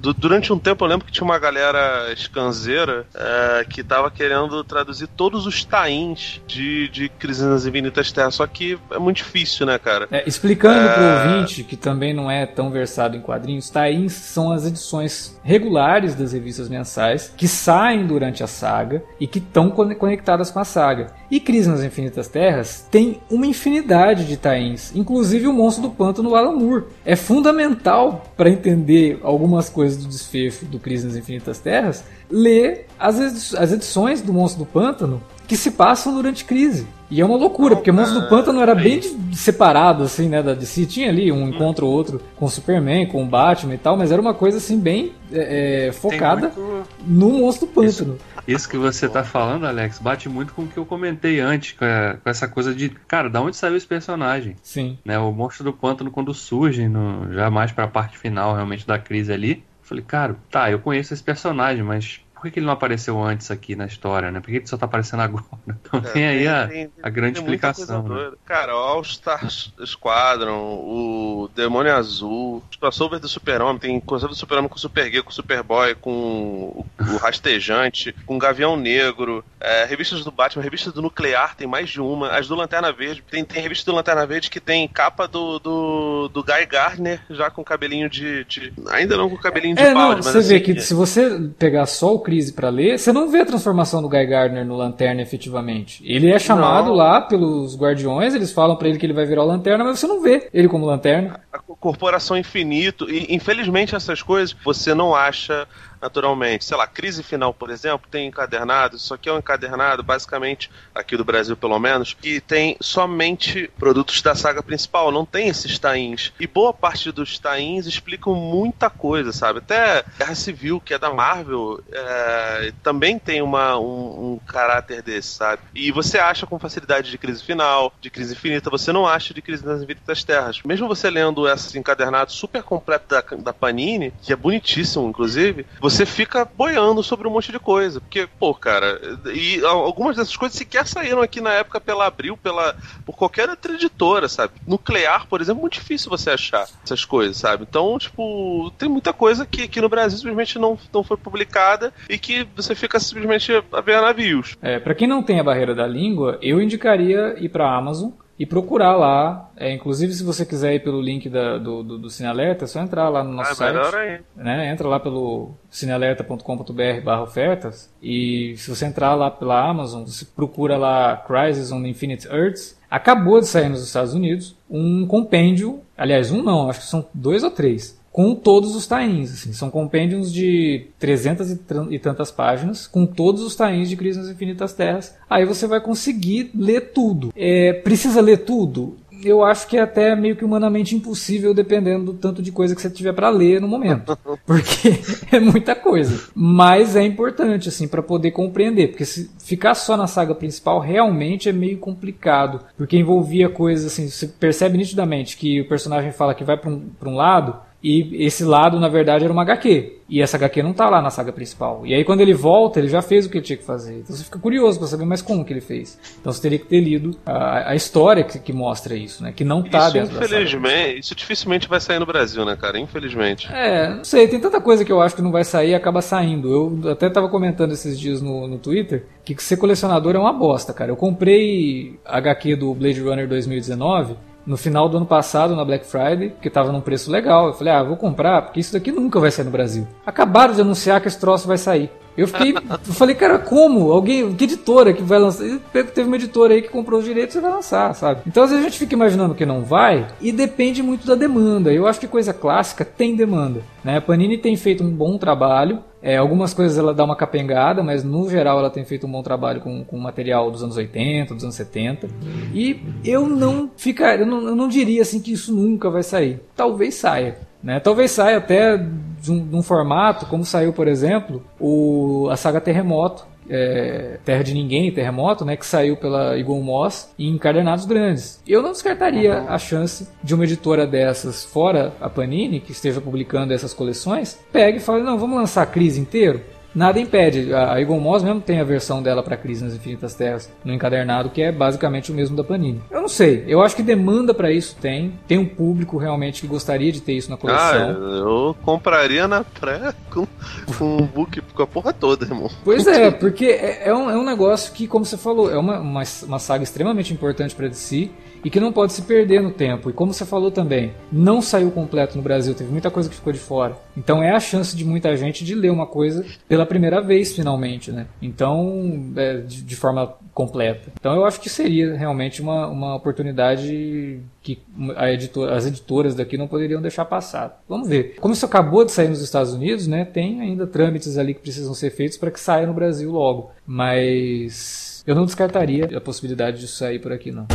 du- durante um tempo eu lembro que tinha uma galera escanzeira é, que tava querendo traduzir todos os tains de, de Crise nas Infinitas Terras, só que é muito difícil, né, cara? É, explicando É. pro ouvinte, que também não é tão versado em quadrinhos, tains são as edições regulares das revistas mensais que saem durante a saga e que estão conectadas com a saga. E Crise nas Infinitas Terras tem uma infinidade de tains, inclusive o Monstro do Pântano Alan Moore. É fundamental para entender algumas coisas do desfecho do Crise nas Infinitas Terras ler as edições do Monstro do Pântano que se passam durante Crise. E é uma loucura, porque Monstro do Pântano era bem separado, assim, né, da DC. Tinha ali um encontro ou outro com o Superman, com o Batman e tal, mas era uma coisa, assim, bem é, é, focada muito- no Monstro do Pântano. Isso que você tá falando, Alex, bate muito com o que eu comentei antes, com, a- com essa coisa de, cara, da onde saiu esse personagem? Sim. Né, o monstro do pântano, quando surge, no, já mais pra parte final realmente da crise ali, eu falei, cara, tá, eu conheço esse personagem, mas por que, que ele não apareceu antes aqui na história, né? Por que ele só tá aparecendo agora? *laughs* Então tem aí a, tem- a grande explicação. Né? Cara, o All Star Squadron, o Demônio Azul, os crossover do Super-Homem, tem crossover do Super-Homem com o Supergirl, com o Superboy, com o, Rastejante, com o Gavião Negro, é, revistas do Batman, revistas do Nuclear, tem mais de uma, as do Lanterna Verde, tem, tem revista do Lanterna Verde que tem capa do, do, do Guy Gardner, já com cabelinho de, de- Ainda não com cabelinho de É, balde, não, mas você assim, vê que se você pegar só o Crise pra ler, você não vê a transformação do Guy Gardner no Lanterna efetivamente. Ele é chamado Não. lá pelos Guardiões, eles falam pra ele que ele vai virar o Lanterna, mas você não vê ele como Lanterna. a corporação infinito e infelizmente essas coisas você não acha naturalmente. Sei lá, crise final, por exemplo, tem encadernado, isso aqui é um encadernado, basicamente, aqui do Brasil pelo menos, que tem somente produtos da saga principal, não tem esses tains. E boa parte dos tains explicam muita coisa, sabe? Até Guerra Civil, que é da Marvel, é, também tem uma, um, um caráter desse, sabe? E você acha com facilidade de crise final, de crise infinita, você não acha de crise nas infinitas terras. Mesmo você lendo esse encadernado super completo da, da Panini, que é bonitíssimo, inclusive, você fica boiando sobre um monte de coisa. Porque, pô, cara, e algumas dessas coisas sequer saíram aqui na época pela Abril, pela, por qualquer outra editora, sabe? Nuclear, por exemplo, é muito difícil você achar essas coisas, sabe? Então, tipo, tem muita coisa que aqui no Brasil simplesmente não, não foi publicada e que você fica simplesmente a ver navios. É, para quem não tem a barreira da língua, eu indicaria ir para a Amazon e procurar lá. É, inclusive, se você quiser ir pelo link da- do, do, do Cine Alerta, é só entrar lá no nosso Ah, site. melhor ainda. né? Entra lá pelo cinealerta.com.br barra ofertas e se você entrar lá pela Amazon, você procura lá Crisis on Infinite Earths. Acabou de sair nos Estados Unidos um compêndio, aliás, um não, acho que são dois ou três, com todos os tains. Assim, são compêndios de 300 e, tantas páginas, com todos os tains de Crise nas Infinitas Terras. Aí você vai conseguir ler tudo. É, precisa ler tudo? eu acho que é até meio que humanamente impossível, dependendo do tanto de coisa que você tiver para ler no momento. *laughs* Porque *laughs* é muita coisa. Mas é importante, assim, para poder compreender. Porque se ficar só na saga principal realmente é meio complicado. Porque envolvia coisas assim, você percebe nitidamente que o personagem fala que vai para um, pra um lado. E esse lado, na verdade, era uma HQ. E essa HQ não tá lá na saga principal. E aí, quando ele volta, ele já fez o que ele tinha que fazer. Então você fica curioso para saber mais como que ele fez. Então você teria que ter lido a, a história que, que mostra isso, né? Que não tá isso, dentro da saga. infelizmente, isso dificilmente vai sair no Brasil, né, cara? Infelizmente. É, não sei, tem tanta coisa que eu acho que não vai sair e acaba saindo. Eu até tava comentando esses dias no, no Twitter que ser colecionador é uma bosta, cara. Eu comprei HQ do Blade Runner 2019 no final do ano passado, na Black Friday, que tava num preço legal. Eu falei, ah, vou comprar, porque isso daqui nunca vai sair no Brasil. Acabaram de anunciar que esse troço vai sair. Eu fiquei. eu falei, cara, como? Alguém. Que editora que vai lançar? Teve uma editora aí que comprou os direitos e vai lançar, sabe? Então às vezes a gente fica imaginando que não vai e depende muito da demanda. Eu acho que coisa clássica tem demanda. Né? A Panini tem feito um bom trabalho. É, algumas coisas ela dá uma capengada, mas no geral ela tem feito um bom trabalho com, com material dos anos 80, dos anos 70. E eu não ficar, eu eu não diria assim que isso nunca vai sair. Talvez saia. Né? Talvez saia até de um, de um, formato, como saiu, por exemplo, o, a saga Terremoto, é, Terra de Ninguém, Terremoto, né, que saiu pela Eagle Moss em encadernados grandes. Eu não descartaria a chance de uma editora dessas, fora a Panini, que esteja publicando essas coleções, pegue e fale, não, vamos lançar a crise inteiro? Nada impede. A Eagle Moss mesmo tem a versão dela para Crise nas Infinitas Terras no encadernado, que é basicamente o mesmo da Panini. Eu não sei. Eu acho que demanda para isso tem. Tem um público realmente que gostaria de ter isso na coleção. Ah, eu compraria na pré com, com o book com a porra toda, irmão. Pois é, porque é, é, um, é um negócio que, como você falou, é uma, uma, uma saga extremamente importante para DC e que não pode se perder no tempo. E como você falou também, não saiu completo no Brasil, teve muita coisa que ficou de fora. Então é a chance de muita gente de ler uma coisa pela primeira vez, finalmente, né? Então, é, de, de, forma completa. Então eu acho que seria realmente uma, uma oportunidade que as editoras daqui não poderiam deixar passar. Vamos ver. Como isso acabou de sair nos Estados Unidos, né? Tem ainda trâmites ali que precisam ser feitos para que saia no Brasil logo. Mas eu não descartaria a possibilidade de sair por aqui, não.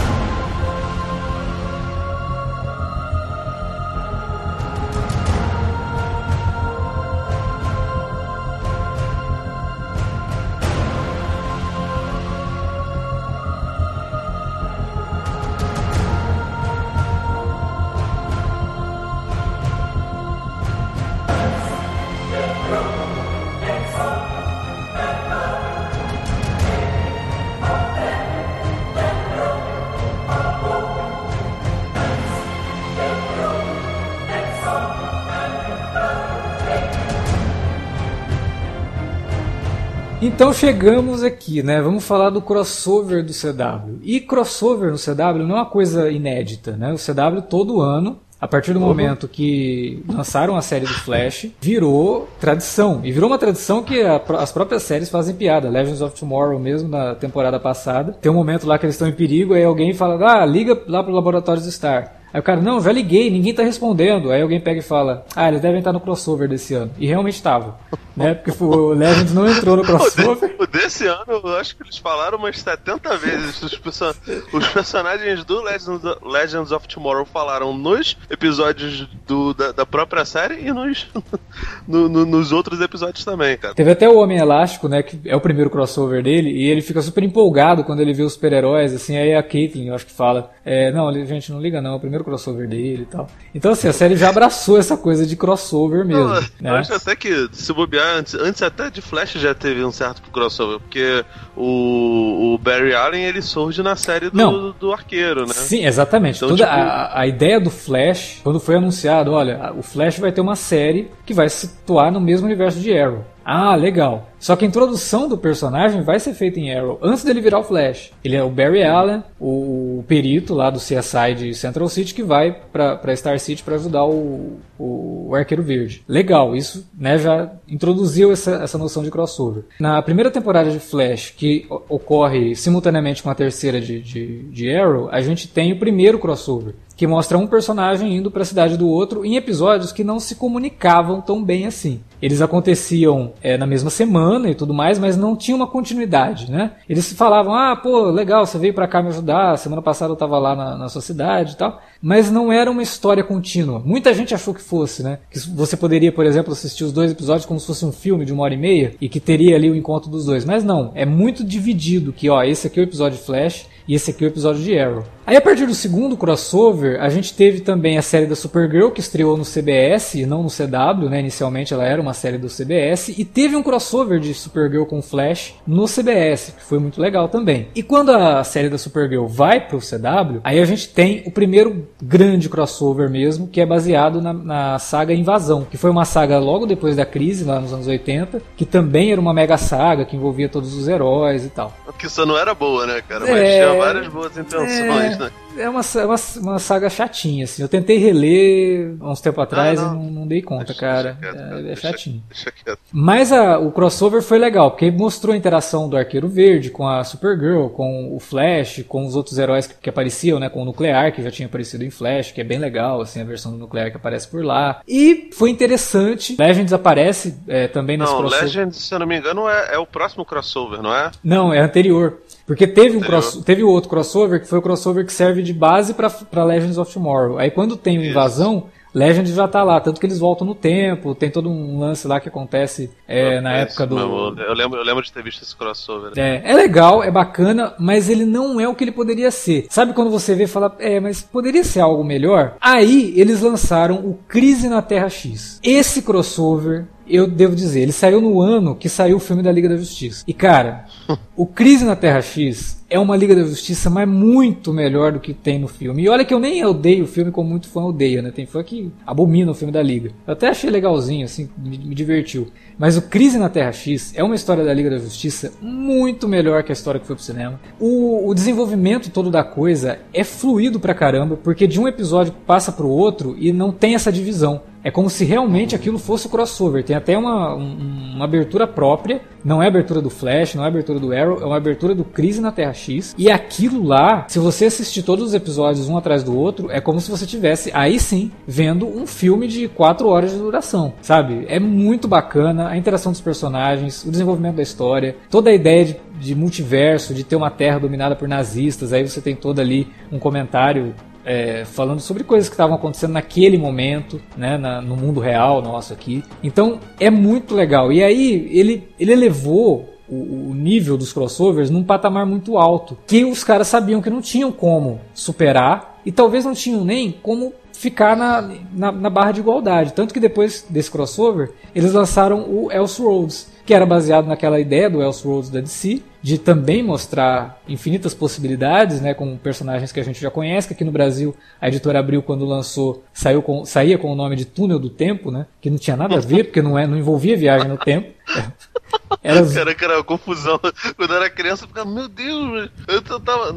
Então chegamos aqui, né? Vamos falar do crossover do CW. E crossover no CW não é uma coisa inédita, né? O CW todo ano a partir do momento que lançaram a série do Flash, virou tradição. E virou uma tradição que a, as próprias séries fazem piada. Legends of Tomorrow, mesmo na temporada passada, tem um momento lá que eles estão em perigo, aí alguém fala: Ah, liga lá pro Laboratório Star. Aí o cara, não, já liguei, ninguém tá respondendo. Aí alguém pega e fala, ah, eles devem estar no crossover desse ano. E realmente estava. Né? Porque o Legends não entrou no *laughs* crossover. O, desse ano, eu acho que eles falaram umas 70 vezes. Os, perso os personagens do Legends, Legends, of Tomorrow falaram nos episódios do, da, da própria série e nos, *laughs* no, no, nos outros episódios também, cara. Teve até o Homem Elástico, né? Que é o primeiro crossover dele, e ele fica super empolgado quando ele vê os super-heróis, assim, aí a Caitlyn, eu acho que fala, é, não, gente, não liga não, é o primeiro crossover dele e tal. Então, assim, a série já abraçou essa coisa de crossover mesmo. *laughs* Não, né? Eu acho até que, se bobear, antes, antes até de Flash já teve um certo crossover, porque o, o Barry Allen ele surge na série do, do, do Arqueiro, né? Sim, exatamente. Então, Toda tipo... a, a ideia do Flash, quando foi anunciado, olha, o Flash vai ter uma série que vai se situar no mesmo universo de Arrow. Ah, legal. Só que a introdução do personagem vai ser feita em Arrow antes dele virar o Flash. Ele é o Barry Allen, o perito lá do CSI de Central City que vai para Star City para ajudar o, o, o, Arqueiro Verde. Legal, isso né, já introduziu essa, essa noção de crossover. Na primeira temporada de Flash, que ocorre simultaneamente com a terceira de, de, de Arrow, a gente tem o primeiro crossover que mostra um personagem indo para a cidade do outro em episódios que não se comunicavam tão bem assim. Eles aconteciam é, na mesma semana e tudo mais, mas não tinha uma continuidade, né? Eles falavam, ah, pô, legal, você veio para cá me ajudar, semana passada eu estava lá na, na sua cidade e tal, mas não era uma história contínua. Muita gente achou que fosse, né? Que você poderia, por exemplo, assistir os dois episódios como se fosse um filme de uma hora e meia e que teria ali o encontro dos dois, mas não, é muito dividido, que ó, esse aqui é o episódio Flash, e esse aqui é o episódio de Arrow. Aí a partir do segundo crossover, a gente teve também a série da Supergirl que estreou no CBS e não no CW, né? Inicialmente ela era uma série do CBS e teve um crossover de Supergirl com Flash no CBS, que foi muito legal também. E quando a série da Supergirl vai pro CW, aí a gente tem o primeiro grande crossover mesmo, que é baseado na, na saga Invasão, que foi uma saga logo depois da crise lá nos anos 80, que também era uma mega saga que envolvia todos os heróis e tal. Que isso não era boa, né, cara? Mas é... tinha várias boas intenções, é... né? é uma, é uma, uma saga chatinha, assim. Eu tentei reler há uns tempo atrás ah, não. e não, não, dei conta, deixa, cara. É, é, chatinho. Deixa, deixa Mas a, o crossover foi legal, porque mostrou a interação do Arqueiro Verde com a Supergirl, com o Flash, com os outros heróis que, que apareciam, né? Com o Nuclear, que já tinha aparecido em Flash, que é bem legal, assim, a versão do Nuclear que aparece por lá. E foi interessante. Legends aparece é, também nesse não, crossover. Legends, se eu não me engano, é, é o próximo crossover, não é? Não, é anterior. Porque teve um cross, teve outro crossover que foi o crossover que serve de base para Legends of Tomorrow. Aí quando tem uma invasão, Legend já tá lá, tanto que eles voltam no tempo, tem todo um lance lá que acontece é, na época do. eu, lembro, eu lembro de ter visto esse crossover. É, é legal, é bacana, mas ele não é o que ele poderia ser. Sabe quando você vê e fala, é, mas poderia ser algo melhor? Aí eles lançaram o Crise na Terra X. Esse crossover eu devo dizer, ele saiu no ano que saiu o filme da Liga da Justiça. E cara, *laughs* o Crise na Terra X é uma Liga da Justiça, mas muito melhor do que tem no filme. E olha que eu nem odeio o filme como muito fã odeia, né? Tem fã que abomina o filme da Liga. Eu até achei legalzinho, assim, me, me divertiu. Mas o Crise na Terra X é uma história da Liga da Justiça muito melhor que a história que foi pro cinema. O, o desenvolvimento todo da coisa é fluido pra caramba, porque de um episódio passa pro outro e não tem essa divisão. É como se realmente aquilo fosse o crossover. Tem até uma, um, uma abertura própria. Não é abertura do Flash, não é abertura do Arrow, é uma abertura do Crise na Terra X. E aquilo lá, se você assistir todos os episódios um atrás do outro, é como se você tivesse, aí sim, vendo um filme de 4 horas de duração. Sabe? É muito bacana a interação dos personagens, o desenvolvimento da história, toda a ideia de, de multiverso, de ter uma terra dominada por nazistas. Aí você tem todo ali um comentário é, falando sobre coisas que estavam acontecendo naquele momento, né, na, no mundo real nosso aqui. Então é muito legal. E aí ele, ele elevou o, o, nível dos crossovers num patamar muito alto, que os caras sabiam que não tinham como superar e talvez não tinham nem como ficar na, na, na barra de igualdade. Tanto que depois desse crossover, eles lançaram o Elseworlds, que era baseado naquela ideia do Elseworlds da DC, de também mostrar infinitas possibilidades, né, com personagens que a gente já conhece, que aqui no Brasil a editora Abril quando lançou saiu com, saía com o nome de Túnel do Tempo, né, que não tinha nada a ver, porque não, é, não envolvia viagem no tempo. *laughs* Era... Cara, uma confusão. Quando eu era criança, eu ficava, meu Deus, eu tava.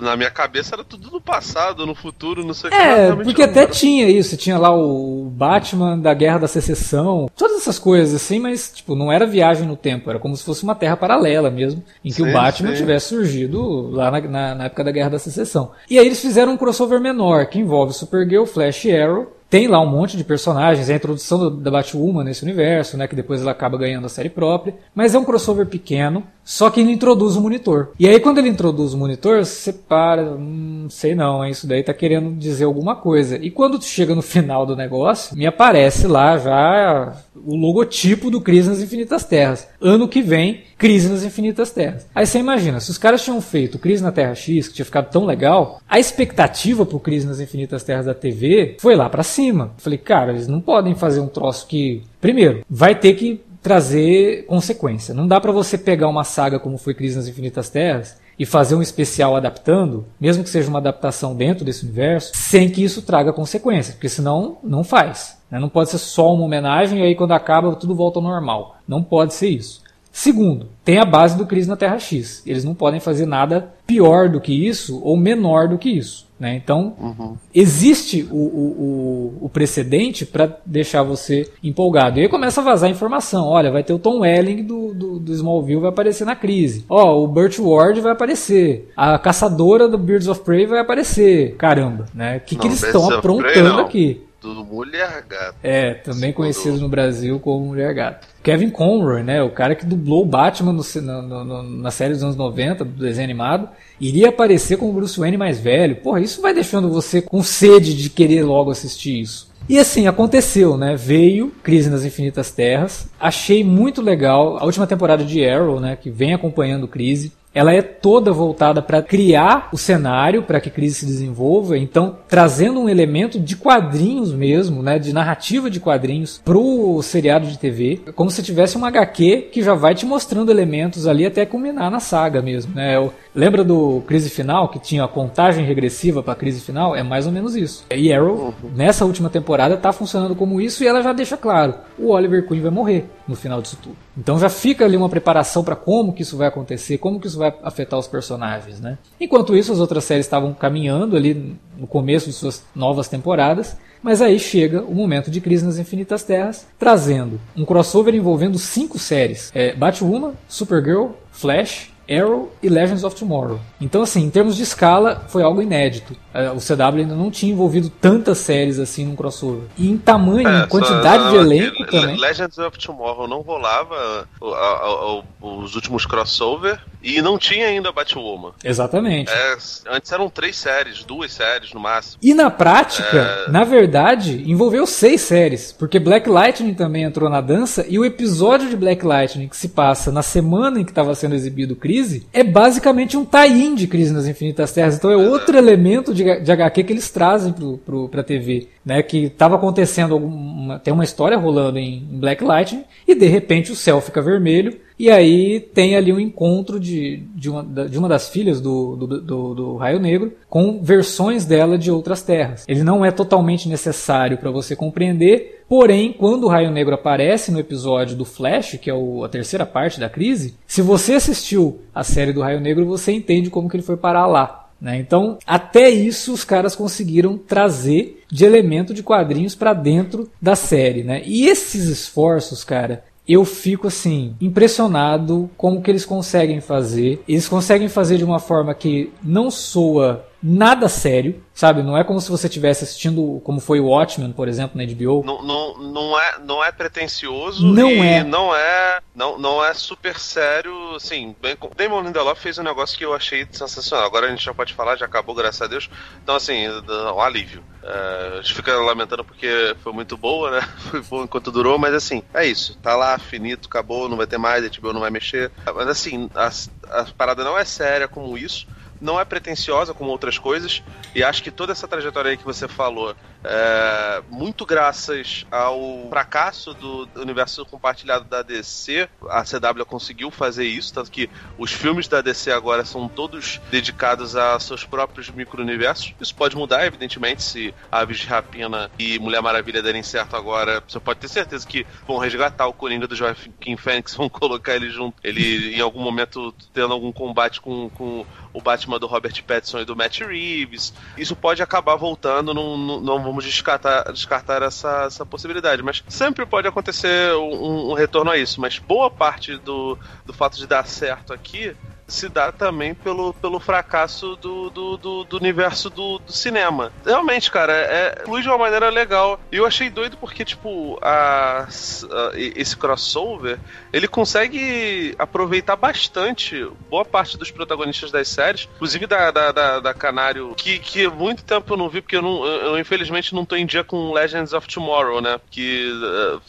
Na minha cabeça era tudo no passado, no futuro, não sei o que. É, porque até era. tinha isso, tinha lá o Batman da Guerra da Secessão, todas essas coisas assim, mas, tipo, não era viagem no tempo, era como se fosse uma terra paralela mesmo, em que sim, o Batman sim. tivesse surgido lá na, na, na época da Guerra da Secessão. E aí eles fizeram um crossover menor, que envolve Supergirl, Flash e Arrow, tem lá um monte de personagens, a introdução do, da Batwoman nesse universo, né, que depois ela acaba ganhando a série própria, mas é um crossover pequeno, só que ele introduz o monitor. E aí quando ele introduz o monitor, você para, hum, sei não, isso daí tá querendo dizer alguma coisa. E quando tu chega no *laughs* final do negócio, me aparece lá já o logotipo do Crise nas Infinitas Terras. Ano que vem, Crise nas Infinitas Terras. Aí você imagina, se os caras tinham feito Crise na Terra X, que tinha ficado tão legal, a expectativa pro Crise nas Infinitas Terras da TV foi lá para cima. Falei, cara, eles não podem fazer um troço que, primeiro, vai ter que trazer consequência. Não dá para você pegar uma saga como foi Crise nas Infinitas Terras e fazer um especial adaptando, mesmo que seja uma adaptação dentro desse universo, sem que isso traga consequência, porque senão não faz. Né? Não pode ser só uma homenagem e aí quando acaba tudo volta ao normal. Não pode ser isso. Segundo, tem a base do Crise na Terra X. Eles não podem fazer nada pior do que isso ou menor do que isso. Né? Então, uhum. existe o, o, o precedente para deixar você empolgado. E aí começa a vazar informação. Olha, vai ter o Tom Welling do, do, do Smallville vai aparecer na crise. Ó, o Burt Ward vai aparecer. A caçadora do Birds of Prey vai aparecer. Caramba, né? O que, que eles estão aprontando Prey, aqui? Do Mulher Gato. É, também conhecido no Brasil como Mulher Gato. Kevin Conroy, né, o cara que dublou o Batman no, no, no, na série dos anos 90, do desenho animado, iria aparecer como Bruce Wayne mais velho. Porra, isso vai deixando você com sede de querer logo assistir isso. E assim, aconteceu, né? Veio Crise nas Infinitas Terras. Achei muito legal a última temporada de Arrow, né? Que vem acompanhando Crise ela é toda voltada para criar o cenário para que a crise se desenvolva, então trazendo um elemento de quadrinhos mesmo, né, de narrativa de quadrinhos pro seriado de TV, como se tivesse uma HQ que já vai te mostrando elementos ali até culminar na saga mesmo, né? Eu, lembra do Crise Final que tinha a contagem regressiva para a crise final? É mais ou menos isso. E Arrow nessa última temporada tá funcionando como isso e ela já deixa claro, o Oliver Queen vai morrer no final disso tudo. Então já fica ali uma preparação para como que isso vai acontecer, como que isso vai afetar os personagens, né? Enquanto isso, as outras séries estavam caminhando ali no começo de suas novas temporadas, mas aí chega o momento de Crise nas Infinitas Terras, trazendo um crossover envolvendo cinco séries: é, Batwoman, Supergirl, Flash, Arrow e Legends of Tomorrow. Então, assim, em termos de escala, foi algo inédito. É, o CW ainda não tinha envolvido tantas séries assim num crossover. E em tamanho, é, em quantidade só, de elenco também. Legends of Tomorrow não rolava os últimos crossover e não tinha ainda Batwoman. Exatamente. É, antes eram três séries, duas séries no máximo. E na prática, é... na verdade, envolveu seis séries, porque Black Lightning também entrou na dança e o episódio de Black Lightning que se passa na semana em que estava sendo exibido Crise é basicamente um tie-in de Crise nas Infinitas Terras. Então é outro elemento de de, HQ que eles trazem pro, pro, pra TV, né? Que estava acontecendo alguma, tem uma história rolando em, em Black Lightning e de repente o céu fica vermelho e aí tem ali um encontro de, de, uma, de uma das filhas do, do, do, do, Raio Negro com versões dela de outras terras. Ele não é totalmente necessário para você compreender, porém, quando o Raio Negro aparece no episódio do Flash, que é o, a terceira parte da crise, se você assistiu a série do Raio Negro, você entende como que ele foi parar lá. Né? Então, até isso os caras conseguiram trazer de elemento de quadrinhos para dentro da série. Né? E esses esforços, cara, eu fico assim impressionado como que eles conseguem fazer. Eles conseguem fazer de uma forma que não soa nada sério, sabe? Não é como se você estivesse assistindo como foi o Watchmen, por exemplo, na HBO. Não, não, não, é, não é pretencioso não é. não é não, não é super sério, assim, bem, Damon Lindelof fez um negócio que eu achei sensacional. Agora a gente já pode falar, já acabou, graças a Deus. Então, assim, um alívio. Uh, a gente fica lamentando porque foi muito boa, né? *laughs* Foi boa enquanto durou, mas assim, é isso. Tá lá, finito, acabou, não vai ter mais, a HBO não vai mexer. Mas assim, a, a parada não é séria como isso não é pretensiosa como outras coisas, e acho que toda essa trajetória aí que você falou, é, muito graças ao fracasso do universo compartilhado da DC, a CW conseguiu fazer isso, tanto que os filmes da DC agora são todos dedicados a seus próprios micro-universos. Isso pode mudar, evidentemente, se Aves de Rapina e Mulher Maravilha derem certo agora. Você pode ter certeza que vão resgatar o Coringa do Joaquim Fênix, *laughs* vão colocar ele junto, ele em algum momento tendo algum combate com, com o Batman do Robert Pattinson e do Matt Reeves. Isso pode acabar voltando, não, não, não vamos descartar, descartar essa, essa possibilidade, mas sempre pode acontecer um, um retorno a isso. Mas boa parte do, do fato de dar certo aqui se dá também pelo, pelo fracasso do, do, do, do universo do, do, cinema. Realmente, cara, é, flui de uma maneira legal. E eu achei doido porque, tipo, a, a, esse crossover, ele consegue aproveitar bastante boa parte dos protagonistas das séries, inclusive da, da, da, da Canário, que, que muito tempo eu não vi, porque eu, não, eu, infelizmente não tô em dia com Legends of Tomorrow, né? Que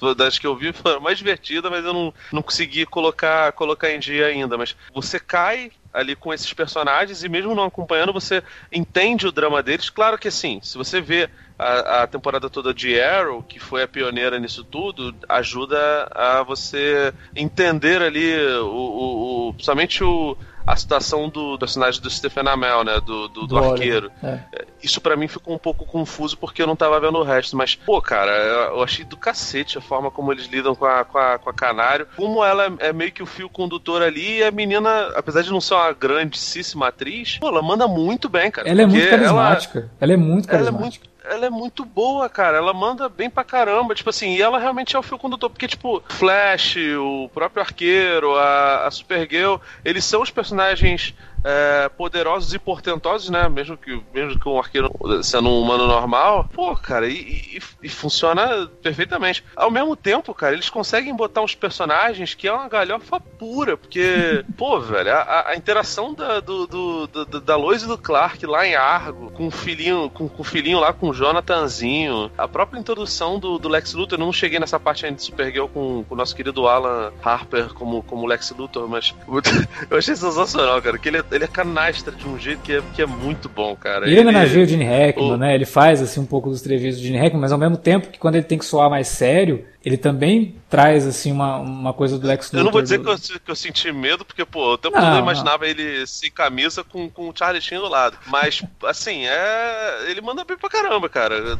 uh, das que eu vi *laughs* foi mais divertida, mas eu não, não consegui colocar, colocar em dia ainda. Mas você cai ali com esses personagens e mesmo não acompanhando, você entende o drama deles. Claro que assim, se você vê a, a, temporada toda de Arrow, que foi a pioneira nisso tudo, ajuda a você entender ali o, o, o principalmente o a situação do, personagem do Stephen Amell, né? Do, do, do arqueiro. É. é. Isso para mim ficou um pouco confuso porque eu não tava vendo o resto. Mas, pô, cara, eu achei do cacete a forma como eles lidam com a, com a, com a Canário. Como ela é meio que o fio condutor ali e a menina, apesar de não ser uma grandíssima atriz, pô, ela manda muito bem, cara. Ela é muito carismática. Ela, ela é muito carismática. Ela é muito ela é muito boa, cara. Ela manda bem pra caramba. Tipo assim, e ela realmente é o fio condutor. Porque, tipo, Flash, o próprio arqueiro, a, a Supergirl, eles são os personagens é, poderosos e portentosos, né? Mesmo que, mesmo que um arqueiro sendo um humano normal. Pô, cara, e, e, e, funciona perfeitamente. Ao mesmo tempo, cara, eles conseguem botar uns personagens que é uma galhofa pura, porque, *laughs* pô, velho, a, a interação da, do, do, do, da Lois e do Clark lá em Argo, com o filhinho, com, com o filhinho lá com o Jonathanzinho, a própria introdução do, do Lex Luthor, eu não cheguei nessa parte ainda de Supergirl com, com o nosso querido Alan Harper como, como Lex Luthor, mas *laughs* eu achei sensacional, cara, que ele é ele é canastra de um jeito que é, que é muito bom, cara. E ele, homenageia o Gene Hackman, o... né? Ele faz assim um pouco dos trejeitos do Gene Hackman, mas ao mesmo tempo que quando ele tem que soar mais sério, ele também traz assim uma, uma coisa do Lex Luthor. Eu não vou dizer que eu, que eu senti medo, porque pô, o tempo todo eu imaginava não. ele sem camisa com, com o Charlie Sheen do lado. Mas *laughs* assim, é ele manda bem pra caramba, cara.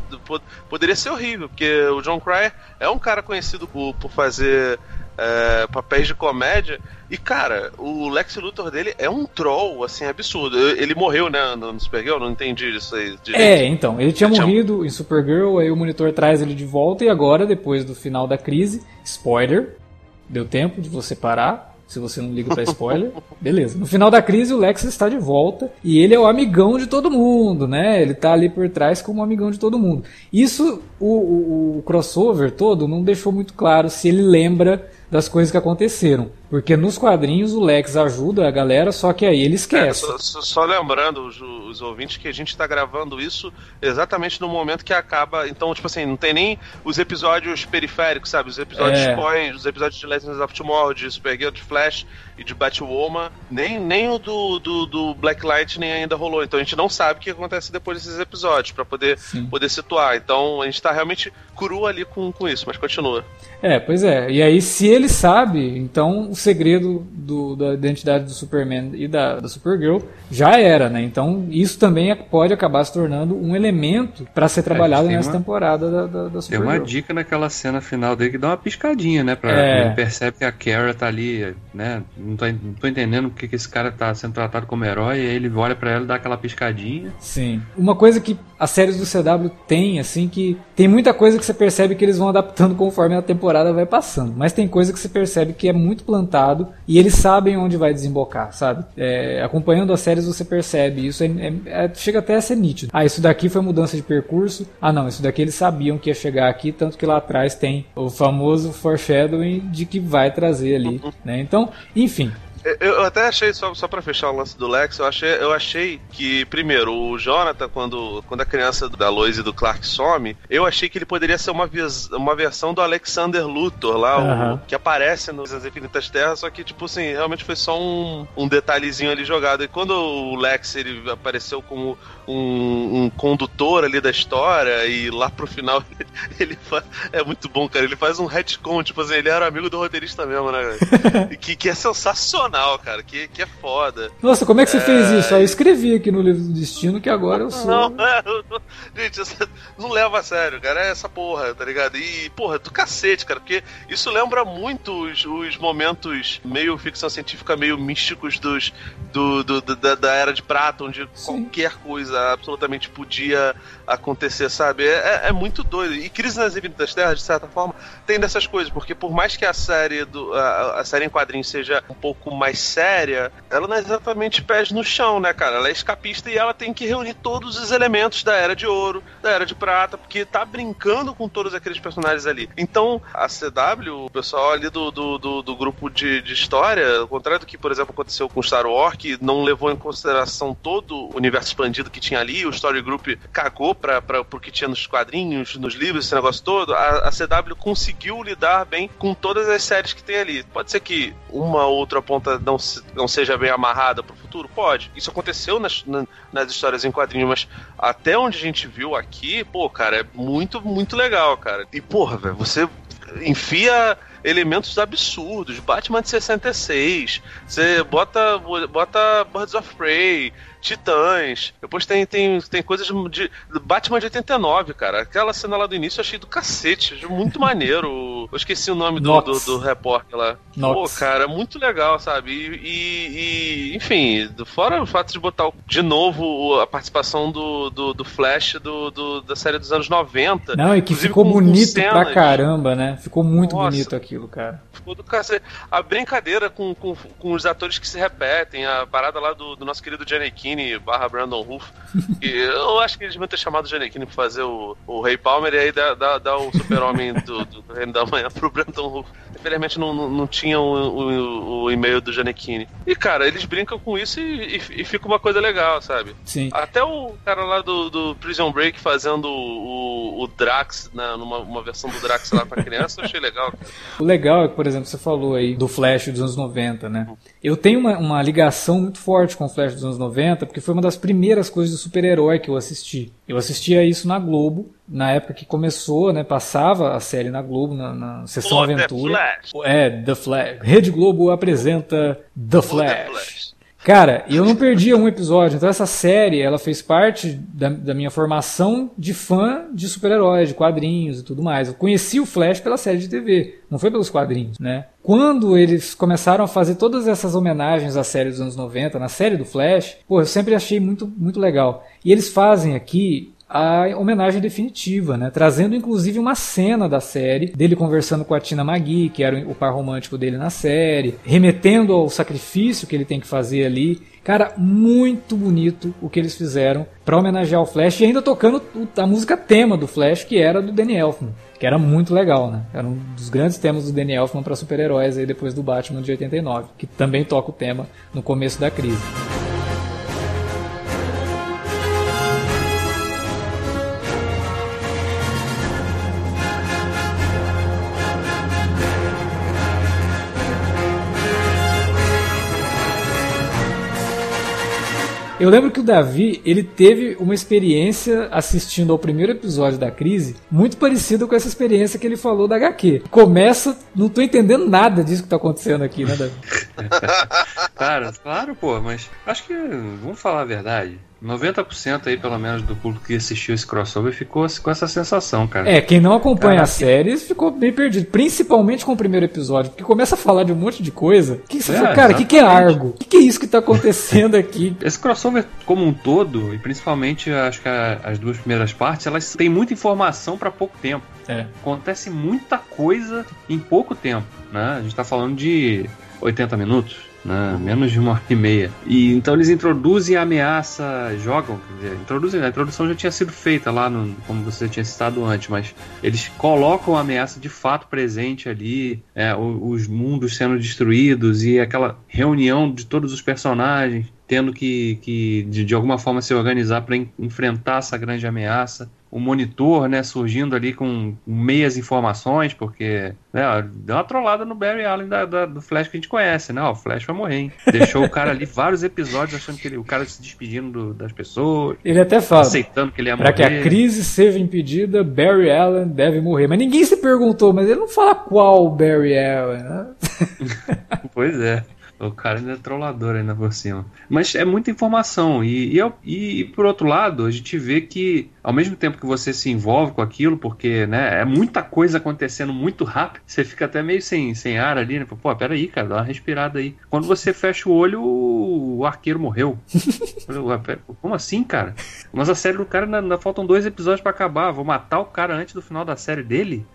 Poderia ser horrível, porque o John Cryer é um cara conhecido por, por fazer é, papéis de comédia. E, cara, o Lex Luthor dele é um troll, assim, absurdo. Ele morreu, né, no Supergirl? Não entendi isso aí direito. É, então. Ele tinha ele morrido tinha... em Supergirl, aí o monitor traz ele de volta e agora, depois do final da crise, spoiler, deu tempo de você parar se você não liga para *laughs* spoiler, beleza. No final da crise, o Lex está de volta e ele é o amigão de todo mundo, né? Ele tá ali por trás como amigão de todo mundo. Isso, o, o, o crossover todo não deixou muito claro se ele lembra das coisas que aconteceram. Porque nos quadrinhos o Lex ajuda a galera, só que aí ele esquece. É, só, só, lembrando os, os, ouvintes que a gente está gravando isso exatamente no momento que acaba. Então, tipo assim, não tem nem os episódios periféricos, sabe? Os episódios é. Coin, os episódios de Legends of Tomorrow, de Supergirl, de Flash e de Batwoman. Nem, nem o do, do, do Black Lightning ainda rolou. Então a gente não sabe o que acontece depois desses episódios, para poder, poder situar. Então a gente está realmente cru ali com, com isso, mas continua. É, pois é. E aí, se ele sabe, então o segredo do, da identidade do Superman e da, da Supergirl já era, né? Então isso também pode acabar se tornando um elemento para ser trabalhado é, nessa uma, temporada da, da, da Supergirl. Tem uma dica naquela cena final dele que dá uma piscadinha, né? Pra, é. Ele percebe que a Kara tá ali, né? Não tô, não tô entendendo porque que esse cara tá sendo tratado como herói, e aí ele olha para ela e dá aquela piscadinha. Sim. Uma coisa que as séries do CW tem, assim, que tem muita coisa que você percebe que eles vão adaptando conforme a temporada vai passando. Mas tem coisa que você percebe que é muito plantado e eles sabem onde vai desembocar, sabe? É, acompanhando as séries você percebe isso, é, é, é, chega até a ser nítido. Ah, isso daqui foi mudança de percurso. Ah, não, isso daqui eles sabiam que ia chegar aqui, tanto que lá atrás tem o famoso foreshadowing de que vai trazer ali, né? Então, enfim, eu até achei, só, só pra fechar o lance do Lex, eu achei, eu achei que, primeiro, o Jonathan, quando, quando a criança da Lois e do Clark some, eu achei que ele poderia ser uma, uma versão do Alexander Luthor lá, uhum. o, que aparece nos As Infinitas Terras, só que, tipo assim, realmente foi só um, um detalhezinho ali jogado. E quando o Lex ele apareceu como um, um condutor ali da história, e lá pro final *laughs* ele faz, é muito bom, cara. Ele faz um retcon, tipo assim, ele era amigo do roteirista mesmo, né? *laughs* que, que é sensacional cara. Que, que é foda. Nossa, como é que você é... fez isso? Eu escrevi aqui no livro do destino que agora eu sou. Não, *laughs* é, gente, não leva a sério, cara. É essa porra, tá ligado? E, porra, do cacete, cara. Porque isso lembra muito os, os momentos meio ficção científica, meio místicos dos, do, do, do da, da, Era de Prata, onde Sim. qualquer coisa absolutamente podia acontecer, sabe? É, é, é muito doido. E Crise nas Infinitas Terras, de certa forma, tem dessas coisas, porque por mais que a série do a, a série em quadrinhos seja um pouco mais séria, ela não é exatamente pés no chão, né, cara? Ela é escapista e ela tem que reunir todos os elementos da Era de Ouro, da Era de Prata, porque tá brincando com todos aqueles personagens ali. Então, a CW, o pessoal ali do, do, do, do grupo de, de história, ao contrário do que, por exemplo, aconteceu com Star Wars, que não levou em consideração todo o universo expandido que tinha ali, o Story Group cagou pra, pra, pro que tinha nos quadrinhos, nos livros, esse negócio todo, a, a CW conseguiu lidar bem com todas as séries que tem ali. Pode ser que uma ou outra ponta não, não seja bem amarrada pro futuro? Pode. Isso aconteceu nas, nas histórias em quadrinhos, mas até onde a gente viu aqui, pô, cara, é muito, muito legal, cara. E, porra, velho, você enfia elementos absurdos. Batman de 66, você bota, bota Birds of Prey, Titãs. Depois tem, tem, tem coisas de. Batman de 89, cara. Aquela cena lá do início eu achei do cacete. Muito maneiro. Eu esqueci o nome do, do, do, repórter lá. Nox. Pô, cara, muito legal, sabe? E, e, enfim, fora o fato de botar de novo a participação do, do, do Flash do, do, da série dos anos 90. Não, e que ficou com, bonito com pra caramba, né? Ficou muito Nossa, bonito aquilo, cara. Ficou do cacete. A brincadeira com, com, com os atores que se repetem, a parada lá do, do nosso querido Johnny King barra Brandon Ruff. e eu acho que eles deviam ter chamado o Giannichini pra fazer o, o Rei Palmer e aí dar o super-homem do, do, Reino da Manhã pro Brandon Ruff. Infelizmente não, não, não tinha o, o, o e-mail do Giannichini. E, cara, eles brincam com isso e, e, e, fica uma coisa legal, sabe? Sim. Até o cara lá do, do Prison Break fazendo o, o Drax, né, numa uma versão do Drax lá pra criança, eu achei legal, cara. *laughs* O legal é que, por exemplo, você falou aí do Flash dos anos 90, né? Eu tenho uma, uma ligação muito forte com o Flash dos anos 90, porque foi uma das primeiras coisas do super-herói que eu assisti. Eu assistia isso na Globo, na época que começou, né? Passava a série na Globo, na, na Sessão Aventura. The Flash. É, The Flash. Rede Globo apresenta The Flash. The Flash. Cara, eu não perdia um episódio. Então essa série, ela fez parte da, da minha formação de fã de super-heróis, de quadrinhos e tudo mais. Eu conheci o Flash pela série de TV, não foi pelos quadrinhos, né? Quando eles começaram a fazer todas essas homenagens à série dos anos 90, na série do Flash, pô, eu sempre achei muito, muito legal. E eles fazem aqui a homenagem definitiva, né? Trazendo inclusive uma cena da série dele conversando com a Tina Magui, que era o par romântico dele na série, remetendo ao sacrifício que ele tem que fazer ali. Cara, muito bonito o que eles fizeram para homenagear o Flash e ainda tocando a música tema do Flash, que era do Danny Elfman, que era muito legal, né? Era um dos grandes temas do Danny Elfman para super-heróis aí depois do Batman de 89, que também toca o tema no começo da crise. Eu lembro que o Davi, ele teve uma experiência assistindo ao primeiro episódio da crise, muito parecida com essa experiência que ele falou da HQ. Começa, não tô entendendo nada disso que tá acontecendo aqui, né, Davi? *laughs* Cara, claro, pô, mas acho que, vamos falar a verdade, 90% aí, pelo menos, do público que assistiu esse crossover ficou com essa sensação, cara. É, quem não acompanha a série ficou bem perdido. Principalmente com o primeiro episódio, porque começa a falar de um monte de coisa. Que você é, fala, cara, o que, que é Argo? O que, que é isso que tá acontecendo aqui? *laughs* Esse crossover como um todo, e principalmente acho que a, as duas primeiras partes, elas têm muita informação para pouco tempo. É. Acontece muita coisa em pouco tempo, né? A gente tá falando de 80 minutos né? menos de uma hora e meia. E então eles introduzem a ameaça, jogam, quer dizer, introduzem, a introdução já tinha sido feita lá, no, como você tinha citado antes, mas eles colocam a ameaça de fato presente ali, é, os mundos sendo destruídos e aquela reunião de todos os personagens tendo que, que de, de alguma forma se organizar para enfrentar essa grande ameaça o monitor, né, surgindo ali com meias informações, porque né, deu uma trollada no Barry Allen da, da, do Flash que a gente conhece, né? Ó, o Flash vai morrer, hein? Deixou o cara ali vários episódios achando que ele, o cara se despedindo do, das pessoas. Ele até fala. Aceitando que ele ia morrer. Para que a crise seja impedida, Barry Allen deve morrer. Mas ninguém se perguntou, mas ele não fala qual Barry Allen, né? *laughs* pois é. O cara ainda é trollador ainda por cima. Mas é muita informação. E, e, e, por outro lado, a gente vê que, ao mesmo tempo que você se envolve com aquilo, porque né, é muita coisa acontecendo muito rápido, você fica até meio sem, sem ar ali, né? Pô, peraí, cara, dá uma respirada aí. Quando você fecha o olho, o, o arqueiro morreu. *laughs* Como assim, cara? Mas a série do cara ainda, ainda faltam dois episódios para acabar. Vou matar o cara antes do final da série dele?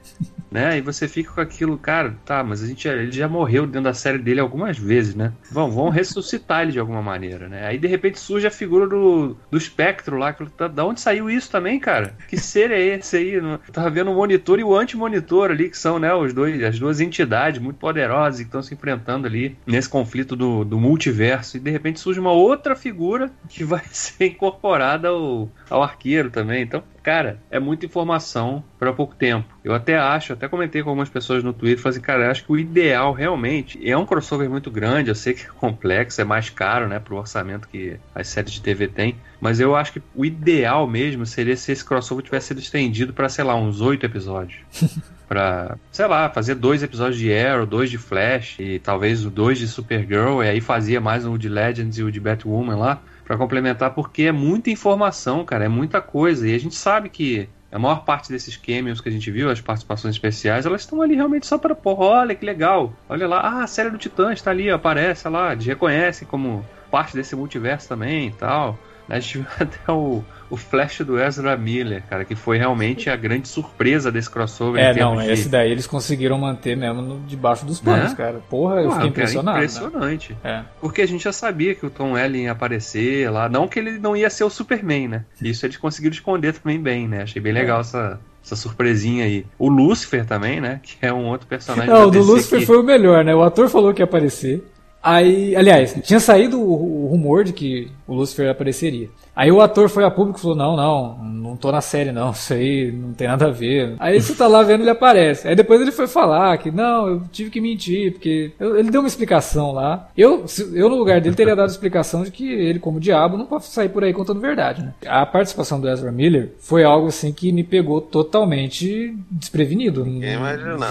Né? E você fica com aquilo, cara, tá, mas a gente, ele já morreu dentro da série dele algumas vezes, né? Vão, vão ressuscitar ele de alguma maneira, né? Aí de repente surge a figura do, do espectro lá, que tá, da onde saiu isso também, cara? Que ser é esse aí? Eu tava vendo o monitor e o anti-monitor ali, que são, né, os dois, as duas entidades muito poderosas que estão se enfrentando ali nesse conflito do, do multiverso. E de repente surge uma outra figura que vai *laughs* ser incorporada ao, ao arqueiro também. Então, cara, é muita informação para pouco tempo. Eu até acho, até comentei com algumas pessoas no Twitter, falei assim, cara, eu acho que o ideal realmente é um crossover muito grande, eu sei que é complexo, é mais caro, né, pro orçamento que as séries de TV têm, mas eu acho que o ideal mesmo seria se esse crossover tivesse sido estendido para, sei lá, uns oito episódios. *laughs* pra, sei lá, fazer dois episódios de Arrow, dois de Flash e talvez dois de Supergirl, e aí fazia mais um de Legends e o de Batwoman lá para complementar, porque é muita informação, cara, é muita coisa. E a gente sabe que a maior parte desses cameos que a gente viu, as participações especiais, elas estão ali realmente só para, porra, olha que legal. Olha lá, ah, a série do Titã está ali, aparece lá, eles reconhecem como parte desse multiverso também e tal. A gente viu *laughs* até o, o Flash do Ezra Miller, cara, que foi realmente a grande surpresa desse crossover. É, não, de... esse daí eles conseguiram manter mesmo no, debaixo dos panos, né? cara. Porra, eu fiquei impressionado. Cara, impressionante. Né? É. Porque a gente já sabia que o Tom Ellen ia aparecer lá. Não que ele não ia ser o Superman, né? Isso eles conseguiram esconder também bem, né? Achei bem legal é. essa, essa surpresinha aí. O Lucifer também, né? Que é um outro personagem. Não, o do Lucifer que... foi o melhor, né? O ator falou que ia aparecer. Aí, aliás, tinha saído o, rumor de que o Lucifer apareceria. Aí o ator foi a público e falou: Não, não, não tô na série, não. *laughs* Isso aí não tem nada a ver. Aí você tá lá vendo, ele aparece. Aí depois ele foi falar que não, eu tive que mentir, porque. Ele deu uma explicação lá. Eu, eu, no lugar dele, teria dado a explicação de que ele, como diabo, não pode sair por aí contando verdade, né? A participação do Ezra Miller foi algo assim que me pegou totalmente desprevenido.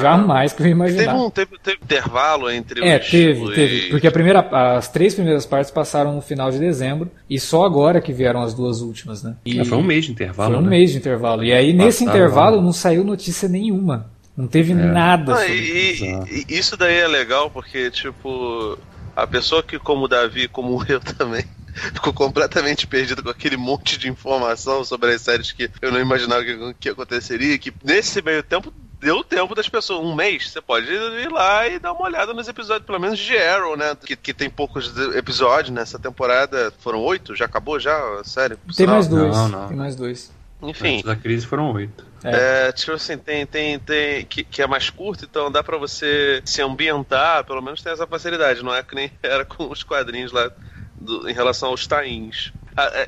Jamais que eu ia imaginar. Teve um teve, teve intervalo entre é, os. É, teve, teve. Porque a primeira, as três primeiras partes passaram no final de dezembro e só agora que vieram as duas últimas, né? E é, foi um mês de intervalo. Foi um né? mês de intervalo. E aí, nesse intervalo, não saiu notícia nenhuma. Não teve é. nada. Ah, e, e, isso daí é legal porque, tipo, a pessoa que, como o Davi, como *laughs* eu também, ficou completamente perdido com aquele monte de informação sobre as séries que eu não imaginava que, que aconteceria, que nesse meio tempo deu tempo das pessoas. Um mês, você pode ir lá e dar uma olhada nos episódios, pelo menos de Arrow, né? Que, que tem poucos episódios nessa temporada. Foram oito? Já acabou já? Sério? Tem mais dois. Não, não. Tem mais dois. Enfim. Antes da crise foram oito. É. é, tipo assim, tem, tem, tem que, que é mais curto, então dá para você se ambientar, pelo menos tem essa facilidade, não é que nem *laughs* era com os quadrinhos lá do, em relação aos tains.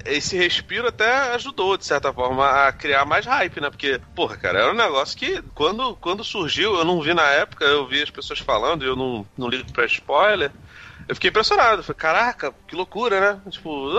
Esse respiro até ajudou, de certa forma, a criar mais hype, né? Porque, porra, cara, era um negócio que quando, quando surgiu, eu não vi na época, eu vi as pessoas falando, eu não, não ligo pra spoiler. Eu fiquei impressionado. Falei, caraca, que loucura, né? Tipo,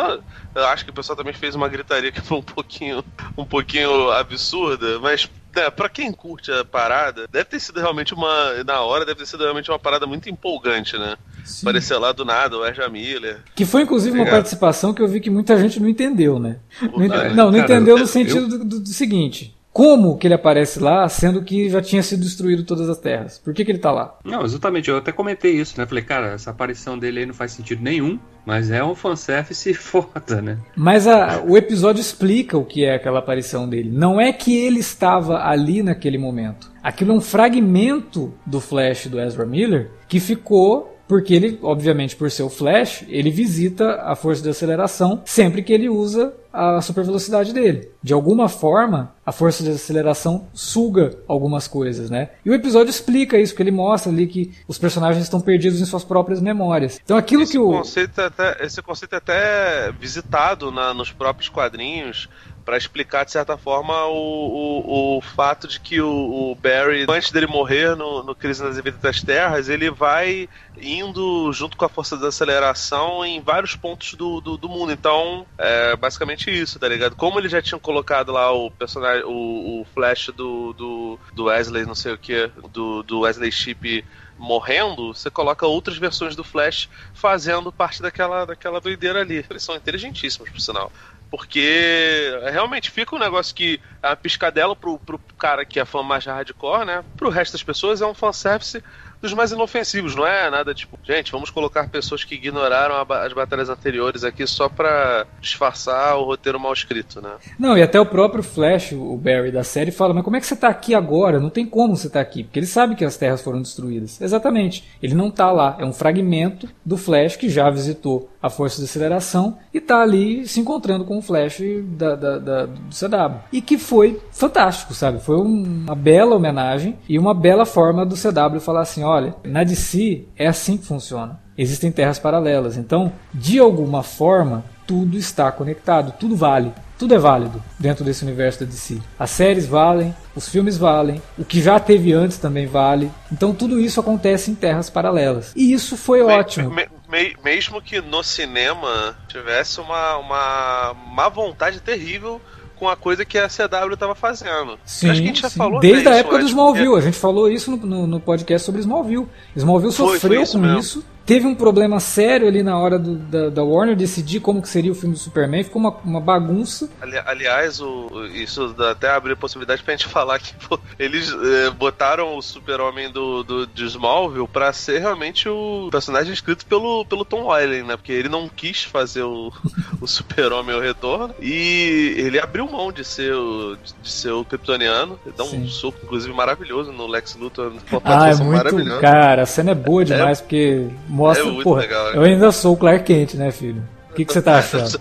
eu acho que o pessoal também fez uma gritaria que foi um pouquinho, um pouquinho absurda, mas né, pra quem curte a parada, deve ter sido realmente uma. Na hora, deve ter sido realmente uma parada muito empolgante, né? Sim. Aparecer lá do nada o Erja Miller. Que foi inclusive uma participação que eu vi que muita gente não entendeu, né? Não, não, não entendeu no sentido do, do, do seguinte como que ele aparece lá, sendo que já tinha sido destruído todas as terras? Por que, que ele tá lá? Não, exatamente, eu até comentei isso, né? Falei, cara, essa aparição dele aí não faz sentido nenhum, mas é um fanservice *laughs* foda, né? Mas a, o episódio explica o que é aquela aparição dele. Não é que ele estava ali naquele momento. Aquilo é um fragmento do Flash do Ezra Miller que ficou porque ele, obviamente, por ser o Flash, ele visita a força de aceleração sempre que ele usa a super velocidade dele. De alguma forma, a força de aceleração suga algumas coisas, né? E o episódio explica isso, porque ele mostra ali que os personagens estão perdidos em suas próprias memórias. Então aquilo esse que o conceito é até, esse conceito é até visitado na, nos próprios quadrinhos para explicar, de certa forma, o, o, o fato de que o, o, Barry, antes dele morrer no, no Crise nas Infinitas Terras, ele vai indo junto com a força da aceleração em vários pontos do, do, do, mundo. Então, é basicamente isso, tá ligado? Como ele já tinha colocado lá o personagem, o, o Flash do, do, do Wesley, não sei o que, do, do Wesley Chip morrendo, você coloca outras versões do Flash fazendo parte daquela, daquela doideira ali. Eles são inteligentíssimos, por sinal. Porque realmente fica um negócio que a piscadela pro, pro cara que é fã mais hardcore, né? Pro resto das pessoas é um fanservice dos mais inofensivos, não é nada tipo, gente, vamos colocar pessoas que ignoraram a, as batalhas anteriores aqui só pra disfarçar o roteiro mal escrito, né? Não, e até o próprio Flash, o Barry da série, fala, mas como é que você tá aqui agora? Não tem como você tá aqui, porque ele sabe que as terras foram destruídas. Exatamente. Ele não tá lá, é um fragmento do Flash que já visitou a força de aceleração e tá ali se encontrando com o Flash da, da, da do CW. E que foi fantástico, sabe? Foi um, uma bela homenagem e uma bela forma do CW falar assim, olha, na DC é assim que funciona. Existem terras paralelas. Então, de alguma forma, tudo está conectado, tudo vale. Tudo é válido dentro desse universo da DC. As séries valem, os filmes valem, o que já teve antes também vale. Então tudo isso acontece em terras paralelas. E isso foi me, ótimo. Me, me, mesmo que no cinema tivesse uma, uma má vontade terrível com a coisa que a CW estava fazendo. Sim, Acho que a gente já sim. falou Desde a época do Smallville, a gente falou isso no, no, no podcast sobre Smallville. Smallville foi, sofreu foi isso com mesmo. isso Teve um problema sério ali na hora do, da, da, Warner decidir como que seria o filme do Superman, ficou uma, uma bagunça. Ali, aliás, o, isso até abriu a possibilidade pra gente falar que pô, eles eh, botaram o Super-Homem do, do, de Smallville pra ser realmente o personagem escrito pelo, pelo Tom Welling, né? Porque ele não quis fazer o, o Super-Homem o retorno e ele abriu mão de ser o, de ser o Kryptoniano. Ele dá um soco, inclusive, maravilhoso no Lex Luthor. Ah, é muito... Cara, a cena é boa demais, é... porque Mostra, é porra, legal, né? eu ainda sou o Clark Kent, né, filho? O que, que você tá *laughs* achando?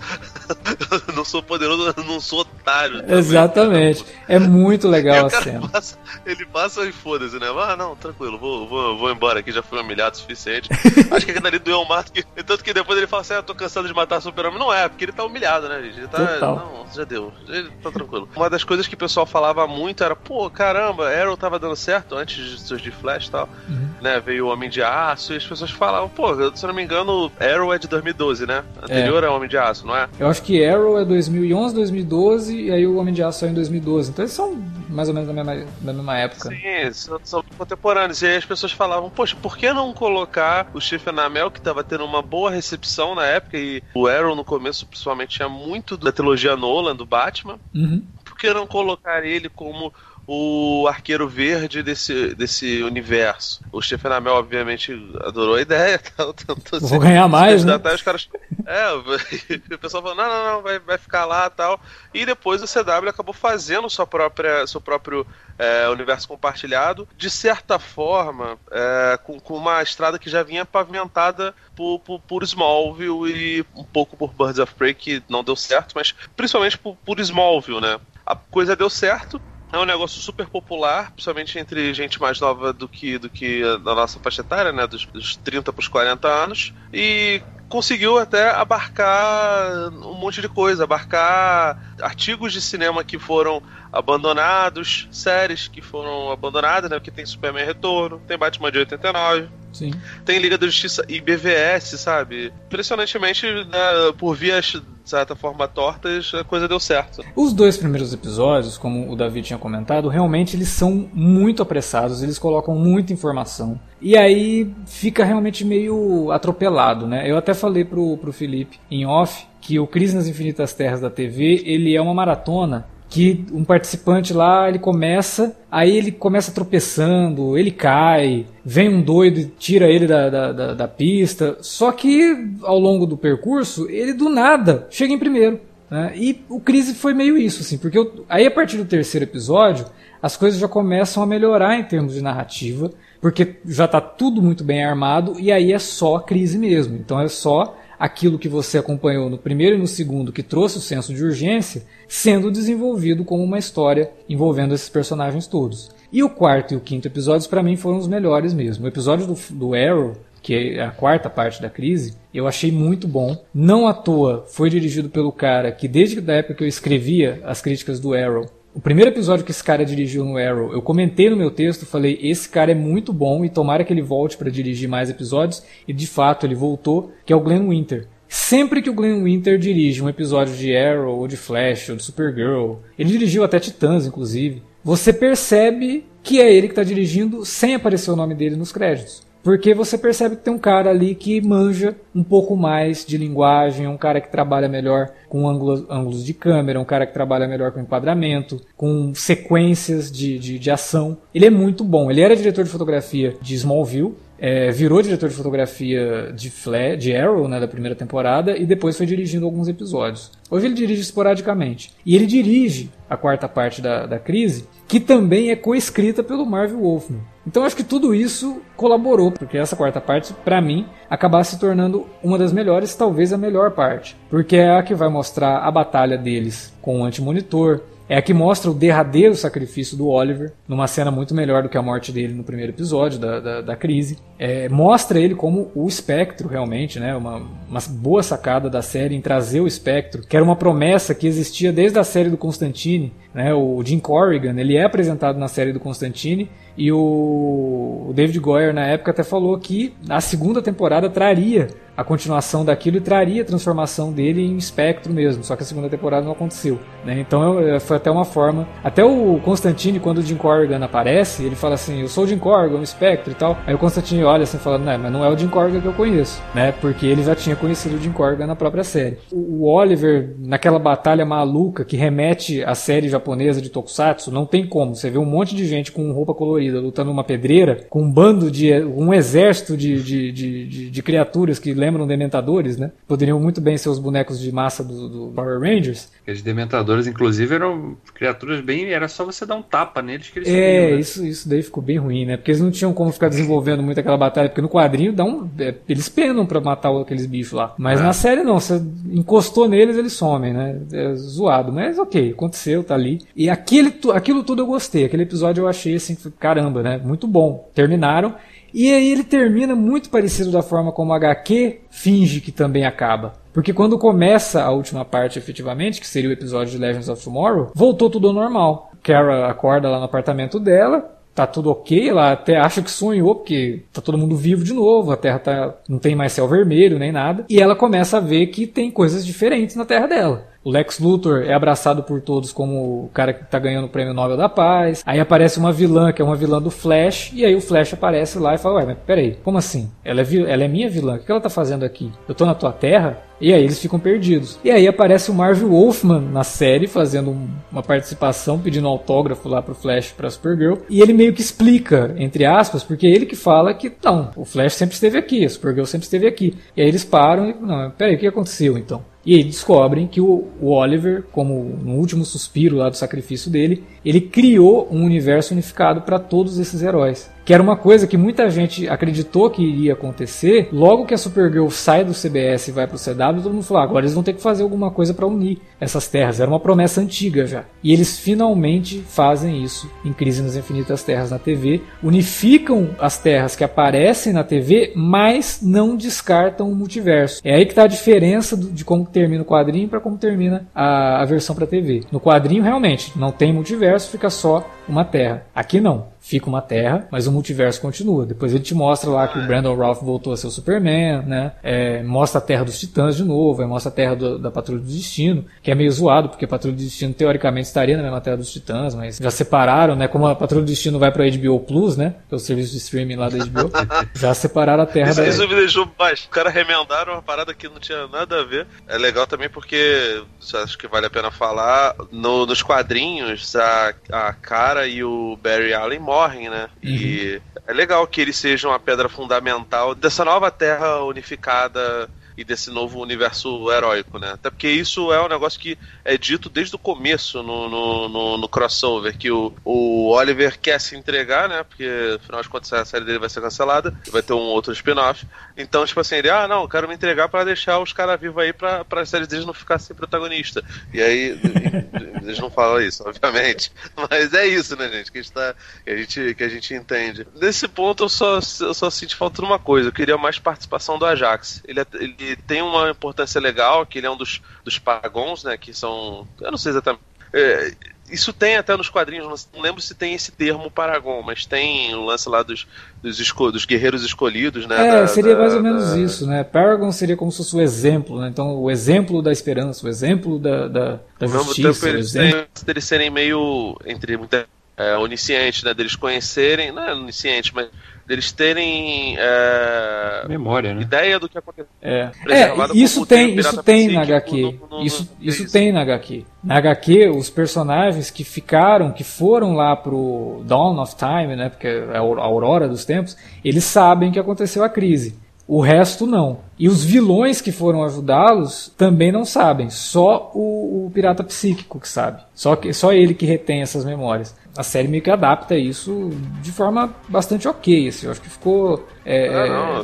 *laughs* não sou poderoso, não sou otário. Também. Exatamente. É muito legal a cena. Passa, ele passa e foda-se, né? Ah, não, tranquilo, vou, vou, vou embora aqui, já fui humilhado o suficiente. *laughs* Acho que aquele ali doeu mais que. Tanto que depois ele fala assim: ah, tô cansado de matar super-homem. Não é, porque ele tá humilhado, né, gente? Ele tá. Total. Não, já deu. Ele tá tranquilo. Uma das coisas que o pessoal falava muito era, pô, caramba, Arrow tava dando certo antes de surgir Flash e tal. Uhum. Né? Veio o Homem de Aço e as pessoas falavam, pô, se eu não me engano, Arrow é de 2012, né? Anterior é. ao Homem de Aço, não é? Eu acho que Arrow é 2011, 2012 e aí o Homem de Aço saiu em 2012. Então eles são mais ou menos da mesma, da mesma época. Sim, são, são contemporâneos. E aí as pessoas falavam, poxa, por que não colocar o Stephen Amell, que tava tendo uma boa recepção na época, e o Arrow no começo principalmente tinha muito da trilogia Nolan, do Batman. Uhum. Por que não colocar ele como o arqueiro verde desse, desse universo. O Stephen Amell, obviamente, adorou a ideia. *laughs* Tá, Vou ganhar mais, né? Até os caras... É, *laughs* o pessoal falou, não, não, não, vai, vai ficar lá tal. E depois o CW acabou fazendo sua própria, seu próprio é, universo compartilhado, de certa forma, é, com, com, uma estrada que já vinha pavimentada por, por, por, Smallville e um pouco por Birds of Prey, que não deu certo, mas principalmente por, por Smallville, né? A coisa deu certo, é um negócio super popular, principalmente entre gente mais nova do que, do que a nossa faixa etária, né? Dos, dos 30 para os 40 anos. E conseguiu até abarcar um monte de coisa, abarcar artigos de cinema que foram abandonados, séries que foram abandonadas, né? Porque tem Superman Retorno, tem Batman de 89. Sim. Tem Liga da Justiça e BVS, sabe? Impressionantemente, né, por vias, de certa forma, tortas, a coisa deu certo. Os dois primeiros episódios, como o Davi tinha comentado, realmente eles são muito apressados, eles colocam muita informação. E aí fica realmente meio atropelado, né? Eu até falei pro, pro Felipe em off que o Crise nas Infinitas Terras da TV, ele é uma maratona que um participante lá, ele começa, aí ele começa tropeçando, ele cai, vem um doido e tira ele da, da, da, da pista, só que ao longo do percurso, ele do nada chega em primeiro. Né? E o Crise foi meio isso, assim, porque eu, aí a partir do terceiro episódio, as coisas já começam a melhorar em termos de narrativa, porque já está tudo muito bem armado e aí é só crise mesmo. Então é só aquilo que você acompanhou no primeiro e no segundo, que trouxe o senso de urgência, sendo desenvolvido como uma história envolvendo esses personagens todos. E o quarto e o quinto episódios, para mim, foram os melhores mesmo. O episódio do, do Arrow, que é a quarta parte da crise, eu achei muito bom. Não à toa foi dirigido pelo cara que, desde a época que eu escrevia as críticas do Arrow, o primeiro episódio que esse cara dirigiu no Arrow, eu comentei no meu texto, falei, esse cara é muito bom e tomara que ele volte para dirigir mais episódios, e de fato ele voltou, que é o Glenn Winter. Sempre que o Glenn Winter dirige um episódio de Arrow, ou de Flash, ou de Supergirl, ele dirigiu até Titãs, inclusive, você percebe que é ele que está dirigindo sem aparecer o nome dele nos créditos. Porque você percebe que tem um cara ali que manja um pouco mais de linguagem, um cara que trabalha melhor com ângulos, ângulos de câmera, um cara que trabalha melhor com enquadramento, com sequências de, de, de ação. Ele é muito bom. Ele era diretor de fotografia de Smallville, é, virou diretor de fotografia de, Flash, de Arrow, né, da primeira temporada, e depois foi dirigindo alguns episódios. Hoje ele dirige esporadicamente. E ele dirige a quarta parte da, da crise, que também é coescrita pelo Marvel Wolfman. Então acho que tudo isso colaborou, porque essa quarta parte, para mim, acabasse se tornando uma das melhores, talvez a melhor parte. Porque é a que vai mostrar a batalha deles com o Antimonitor, é a que mostra o derradeiro sacrifício do Oliver, numa cena muito melhor do que a morte dele no primeiro episódio da, da, da crise. É, mostra ele como o espectro, realmente, né? Uma, uma boa sacada da série em trazer o espectro, que era uma promessa que existia desde a série do Constantine. Né? O Jim Corrigan ele é apresentado na série do Constantine e o, David Goyer na época até falou que a segunda temporada traria a continuação daquilo e traria a transformação dele em espectro mesmo, só que a segunda temporada não aconteceu. Né? Então foi até uma forma. Até o Constantine, quando o Jim Corrigan aparece, ele fala assim: Eu sou o Jim Corrigan, um espectro e tal. Aí o Constantine olha assim, falando: Não, mas não é o Jim Corrigan que eu conheço, né? Porque ele já tinha conhecido o Jim Corrigan na própria série. O Oliver, naquela batalha maluca que remete à série já japonesa de Tokusatsu, não tem como. Você vê um monte de gente com roupa colorida lutando numa pedreira, com um bando de. um exército de, de, de, de, de criaturas que lembram dementadores, né? Poderiam muito bem ser os bonecos de massa do, do Power Rangers. Os dementadores, inclusive, eram criaturas bem. Era só você dar um tapa neles que eles É, sumiam, né? isso, isso daí ficou bem ruim, né? Porque eles não tinham como ficar desenvolvendo muito aquela batalha, porque no quadrinho dá um, é, eles penam para matar aqueles bichos lá. Mas é. na série não, você encostou neles, eles somem, né? É zoado, mas ok, aconteceu, tá ali. E aquele, aquilo tudo eu gostei, aquele episódio eu achei assim, caramba, né? Muito bom. Terminaram. E aí ele termina muito parecido da forma como o HQ finge que também acaba. Porque quando começa a última parte efetivamente, que seria o episódio de Legends of Tomorrow, voltou tudo ao normal. Kara acorda lá no apartamento dela, tá tudo ok, ela até acha que sonhou, porque tá todo mundo vivo de novo, a Terra tá, não tem mais céu vermelho nem nada, e ela começa a ver que tem coisas diferentes na Terra dela. O Lex Luthor é abraçado por todos como o cara que tá ganhando o prêmio Nobel da Paz. Aí aparece uma vilã, que é uma vilã do Flash, e aí o Flash aparece lá e fala: Ué, mas peraí, como assim? Ela é, ela é minha vilã, o que ela tá fazendo aqui? Eu tô na tua terra? E aí eles ficam perdidos. E aí aparece o Marvel Wolfman na série, fazendo uma participação, pedindo autógrafo lá pro Flash pra Supergirl. E ele meio que explica, entre aspas, porque é ele que fala que não, o Flash sempre esteve aqui, a Supergirl sempre esteve aqui. E aí eles param e, não, peraí, o que aconteceu então? E aí descobrem que o, Oliver, como no último suspiro lá do sacrifício dele, ele criou um universo unificado para todos esses heróis que era uma coisa que muita gente acreditou que iria acontecer. Logo que a Supergirl sai do CBS e vai pro CW, todo mundo falou: ah, agora eles vão ter que fazer alguma coisa para unir essas terras. Era uma promessa antiga já. E eles finalmente fazem isso em Crise nas Infinitas Terras na TV, unificam as terras que aparecem na TV, mas não descartam o multiverso. É aí que tá a diferença de como termina o quadrinho para como termina a, a versão para TV. No quadrinho realmente não tem multiverso, fica só uma terra. Aqui não fica uma terra, mas o multiverso continua. Depois ele te mostra lá que o Brandon Ralph voltou a ser o Superman, né? É, mostra a Terra dos Titãs de novo, mostra a Terra do, da Patrulha do Destino, que é meio zoado, porque a Patrulha do Destino teoricamente estaria na mesma Terra dos Titãs, mas já separaram, né? Como a Patrulha do Destino vai para HBO Plus, né? Que é o serviço de streaming lá da HBO, já separaram a Terra isso, da... Isso me deixou baixo. Os caras remendaram uma parada que não tinha nada a ver. É legal também porque, acho que vale a pena falar, no, nos quadrinhos, a, a Cara e o Barry Allen morrem, né? E é legal que eles sejam a pedra fundamental dessa nova terra unificada e desse novo universo heróico, né? Até porque isso é um negócio que é dito desde o começo no, no, no, no crossover, que o, o Oliver quer se entregar, né? Porque afinal de contas a série dele vai ser cancelada, vai ter um outro spin-off. Então, tipo assim, ele, ah, não, quero me entregar para deixar os caras vivos aí pra, pra série deles não ficar sem protagonista. E aí, *laughs* eles não falam isso, obviamente. Mas é isso, né, gente? Que a gente, tá, que a gente, que a gente entende. Nesse ponto, eu só, eu só senti falta de uma coisa. Eu queria mais participação do Ajax. Ele, é, ele tem uma importância legal, que ele é um dos, dos pagons, né? Que são. Eu não sei exatamente. É, isso tem até nos quadrinhos, não lembro se tem esse termo Paragon, mas tem o lance lá dos, dos, esco, dos guerreiros escolhidos, né? É, da, seria mais ou menos da... isso, né? Paragon seria como se fosse o exemplo, né? Então, o exemplo da esperança, o exemplo da, da, da justiça. Tempo, eles, exemplo... eles serem meio, entre muita é, oniscientes, né? Deles conhecerem, não é onisciente, mas deles terem é, memória, né? ideia do que aconteceu. É, é isso tem, isso tem na HQ. No, no, isso, no, isso tem na HQ. Na HQ, os personagens que ficaram, que foram lá pro Dawn of Time, né, porque é a aurora dos tempos, eles sabem que aconteceu a crise. O resto não. E os vilões que foram ajudá-los também não sabem. Só o, o, pirata psíquico que sabe. Só, que, só ele que retém essas memórias a série meio que adapta isso de forma bastante ok, assim. Eu acho que ficou é, ah,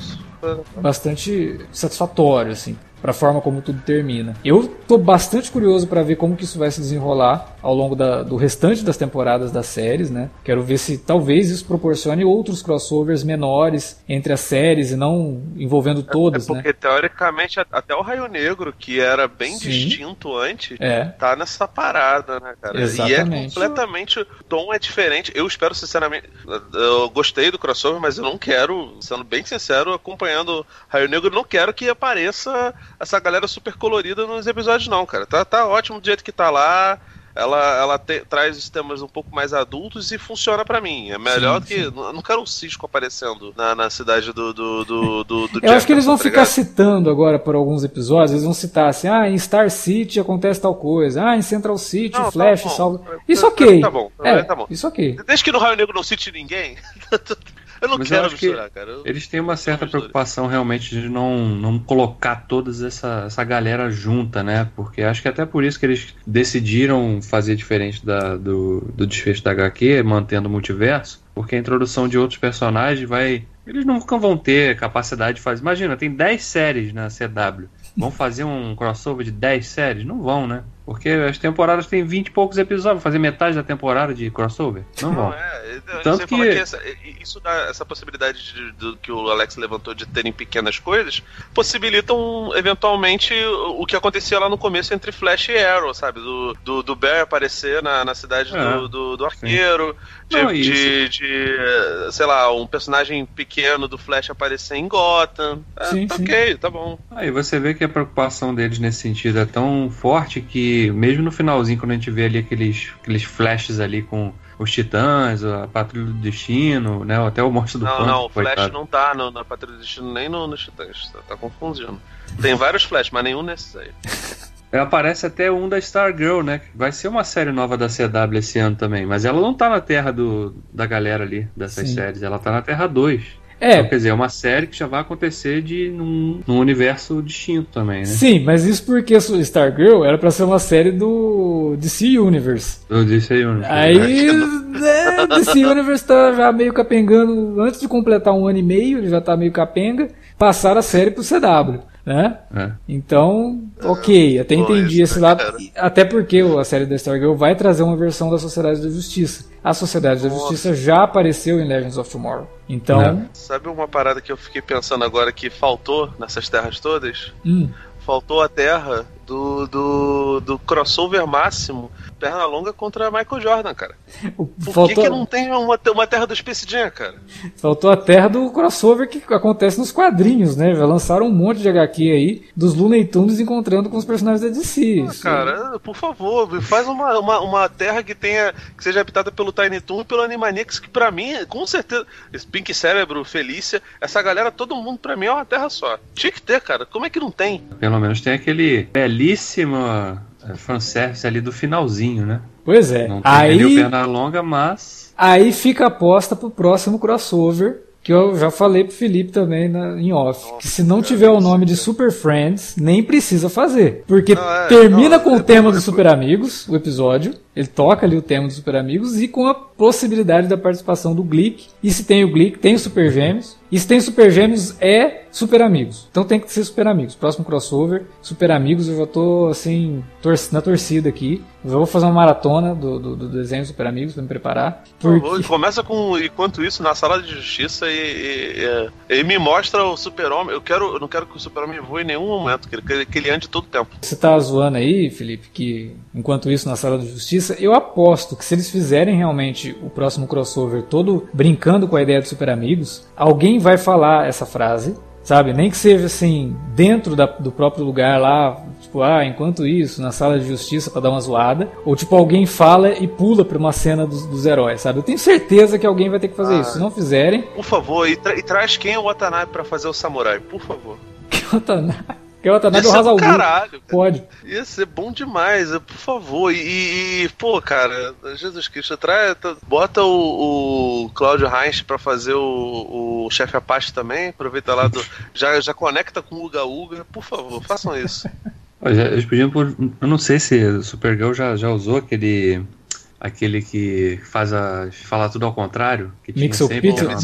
bastante satisfatório, assim para a forma como tudo termina. Eu tô bastante curioso para ver como que isso vai se desenrolar ao longo da, do restante das temporadas das séries, né? Quero ver se talvez isso proporcione outros crossovers menores entre as séries e não envolvendo todas, é, é porque né? teoricamente até o Raio Negro, que era bem Sim. distinto antes, é. tá nessa parada, né, cara? Exatamente. E é completamente o tom é diferente. Eu espero sinceramente, eu gostei do crossover, mas eu não quero, sendo bem sincero, acompanhando Raio Negro, não quero que apareça essa galera super colorida nos episódios, não, cara. Tá, tá ótimo do jeito que tá lá. ela, ela te, traz os temas um pouco mais adultos e funciona para mim. É melhor sim, que. Eu não quero o Cisco aparecendo na, na cidade do. do, do, do, do eu acho que eles vão tá ficar citando agora por alguns episódios, eles vão citar assim: ah, em Star City acontece tal coisa, ah, em Central City não, o Flash tá salva. Isso ok. Tá bom, é, tá bom. Isso ok. Desde que no Raio Negro não cite ninguém. *laughs* Eu não Mas quero eu misturar, cara. Eu... Eles têm uma certa preocupação realmente de não, não colocar toda essa, essa galera junta, né? Porque acho que até por isso que eles decidiram fazer diferente da, do, do desfecho da HQ, mantendo o multiverso, porque a introdução de outros personagens vai. Eles nunca vão ter capacidade de fazer. Imagina, tem 10 séries na CW. Vão fazer um crossover de 10 séries? Não vão, né? Porque as temporadas têm 20 e poucos episódios, fazer metade da temporada de crossover? Não vão. Não, é, Tanto que... que essa, isso dá essa possibilidade de, de, que o Alex levantou de terem pequenas coisas, possibilitam eventualmente o, que acontecia lá no começo entre Flash e Arrow, sabe? Do, do, do Bear aparecer na, na cidade é, do, do, do, arqueiro, de, Não, de, de, sei lá, um personagem pequeno do Flash aparecer em Gotham. É, sim, tá sim. ok, tá bom. Aí você vê que a preocupação deles nesse sentido é tão forte que mesmo no finalzinho, quando a gente vê ali aqueles, aqueles flashes ali com os Titãs, a Patrulha do Destino, né? Até o Monstro do Não, não, o Flash não tá no, na Patrulha do Destino nem no, nos Titãs, tá, tá confundindo. Tem vários Flash, mas nenhum nesses aí. *laughs* Aparece até um da Stargirl, né? Vai ser uma série nova da CW esse ano também. Mas ela não tá na terra do, da galera ali, dessas Sim. séries. Ela tá na Terra 2. É. Então, quer dizer, é uma série que já vai acontecer de num, num universo distinto também, né? Sim, mas isso porque Stargirl era pra ser uma série do DC Universe. Do DC Universe. Aí, né, DC Universe tá já meio capengando, antes de completar um ano e meio, ele já tá meio capenga, passaram a série pro CW né? É. Então, ok, até entendi esse lado. Até porque a série da Stargirl vai trazer uma versão da Sociedade da Justiça. A Sociedade Nossa. da Justiça já apareceu em Legends of Tomorrow. Então. É. Sabe uma parada que eu fiquei pensando agora que faltou nessas terras todas? Hum. Faltou a terra do, do, do crossover máximo perna longa contra Michael Jordan, cara. Por Faltou... que, que não tem uma, uma terra do Space Jam, cara? Faltou a terra do crossover que acontece nos quadrinhos, né? Já lançaram um monte de HQ aí dos Looney Tunes encontrando com os personagens da DC. Ah, cara, por favor, faz uma, uma, uma, terra que tenha que seja habitada pelo Tiny Toon e pelo Animaniacs, que pra mim, com certeza, Pink Cérebro, Felícia, essa galera, todo mundo pra mim é uma terra só. Tinha que ter, cara. Como é que não tem? Pelo menos tem aquele belíssimo fanservice ali do finalzinho, né? Pois é. Não tem aí, o perna longa, mas. Aí fica a aposta pro próximo crossover que eu já falei pro Felipe também na, em off, Nossa, que se não tiver o nome de Super Friends, nem precisa fazer. Porque não, é, termina não, com é, o tema é, dos Super Amigos, o episódio, ele toca ali o tema dos Super Amigos e com a possibilidade da participação do Glick. E se tem o Glick, tem o Super Gêmeos. E se tem Super Gêmeos, é Super Amigos. Então tem que ser Super Amigos. Próximo crossover, Super Amigos, eu já tô assim, tor na torcida aqui. Eu vou fazer uma maratona do, do, do desenho Super Amigos pra me preparar. Porque... Começa com, enquanto isso, na sala de justiça e, e, e, e me mostra o Super-Homem. Eu, quero, eu não quero que o Super-Homem voe em nenhum momento, que ele, que ele ande todo o tempo. Você tá zoando aí, Felipe, que enquanto isso, na sala de justiça, eu aposto que se eles fizerem realmente o próximo crossover todo brincando com a ideia de Super Amigos, alguém vai falar essa frase sabe? Nem que seja assim, dentro da, do próprio lugar lá, tipo, ah, enquanto isso, na sala de justiça para dar uma zoada, ou tipo, alguém fala e pula pra uma cena dos, dos heróis, sabe? Eu tenho certeza que alguém vai ter que fazer ah, isso. Se não fizerem. Por favor, e, tra e traz quem é o Watanabe para fazer o samurai, por favor. Que *laughs* Watanabe? Que é o Watanabe Ia ser caralho. Pode. Ia ser bom demais, por favor. E, e pô, cara, Jesus Cristo, traz, bota o, o Cláudio Heinz pra fazer o, o chefe Apache também. Aproveita lá do. Já, já conecta com o Uga Uga. Por favor, façam isso. Eles podiam. Eu não sei se o Supergirl já, já usou aquele aquele que faz a falar tudo ao contrário, que Mixel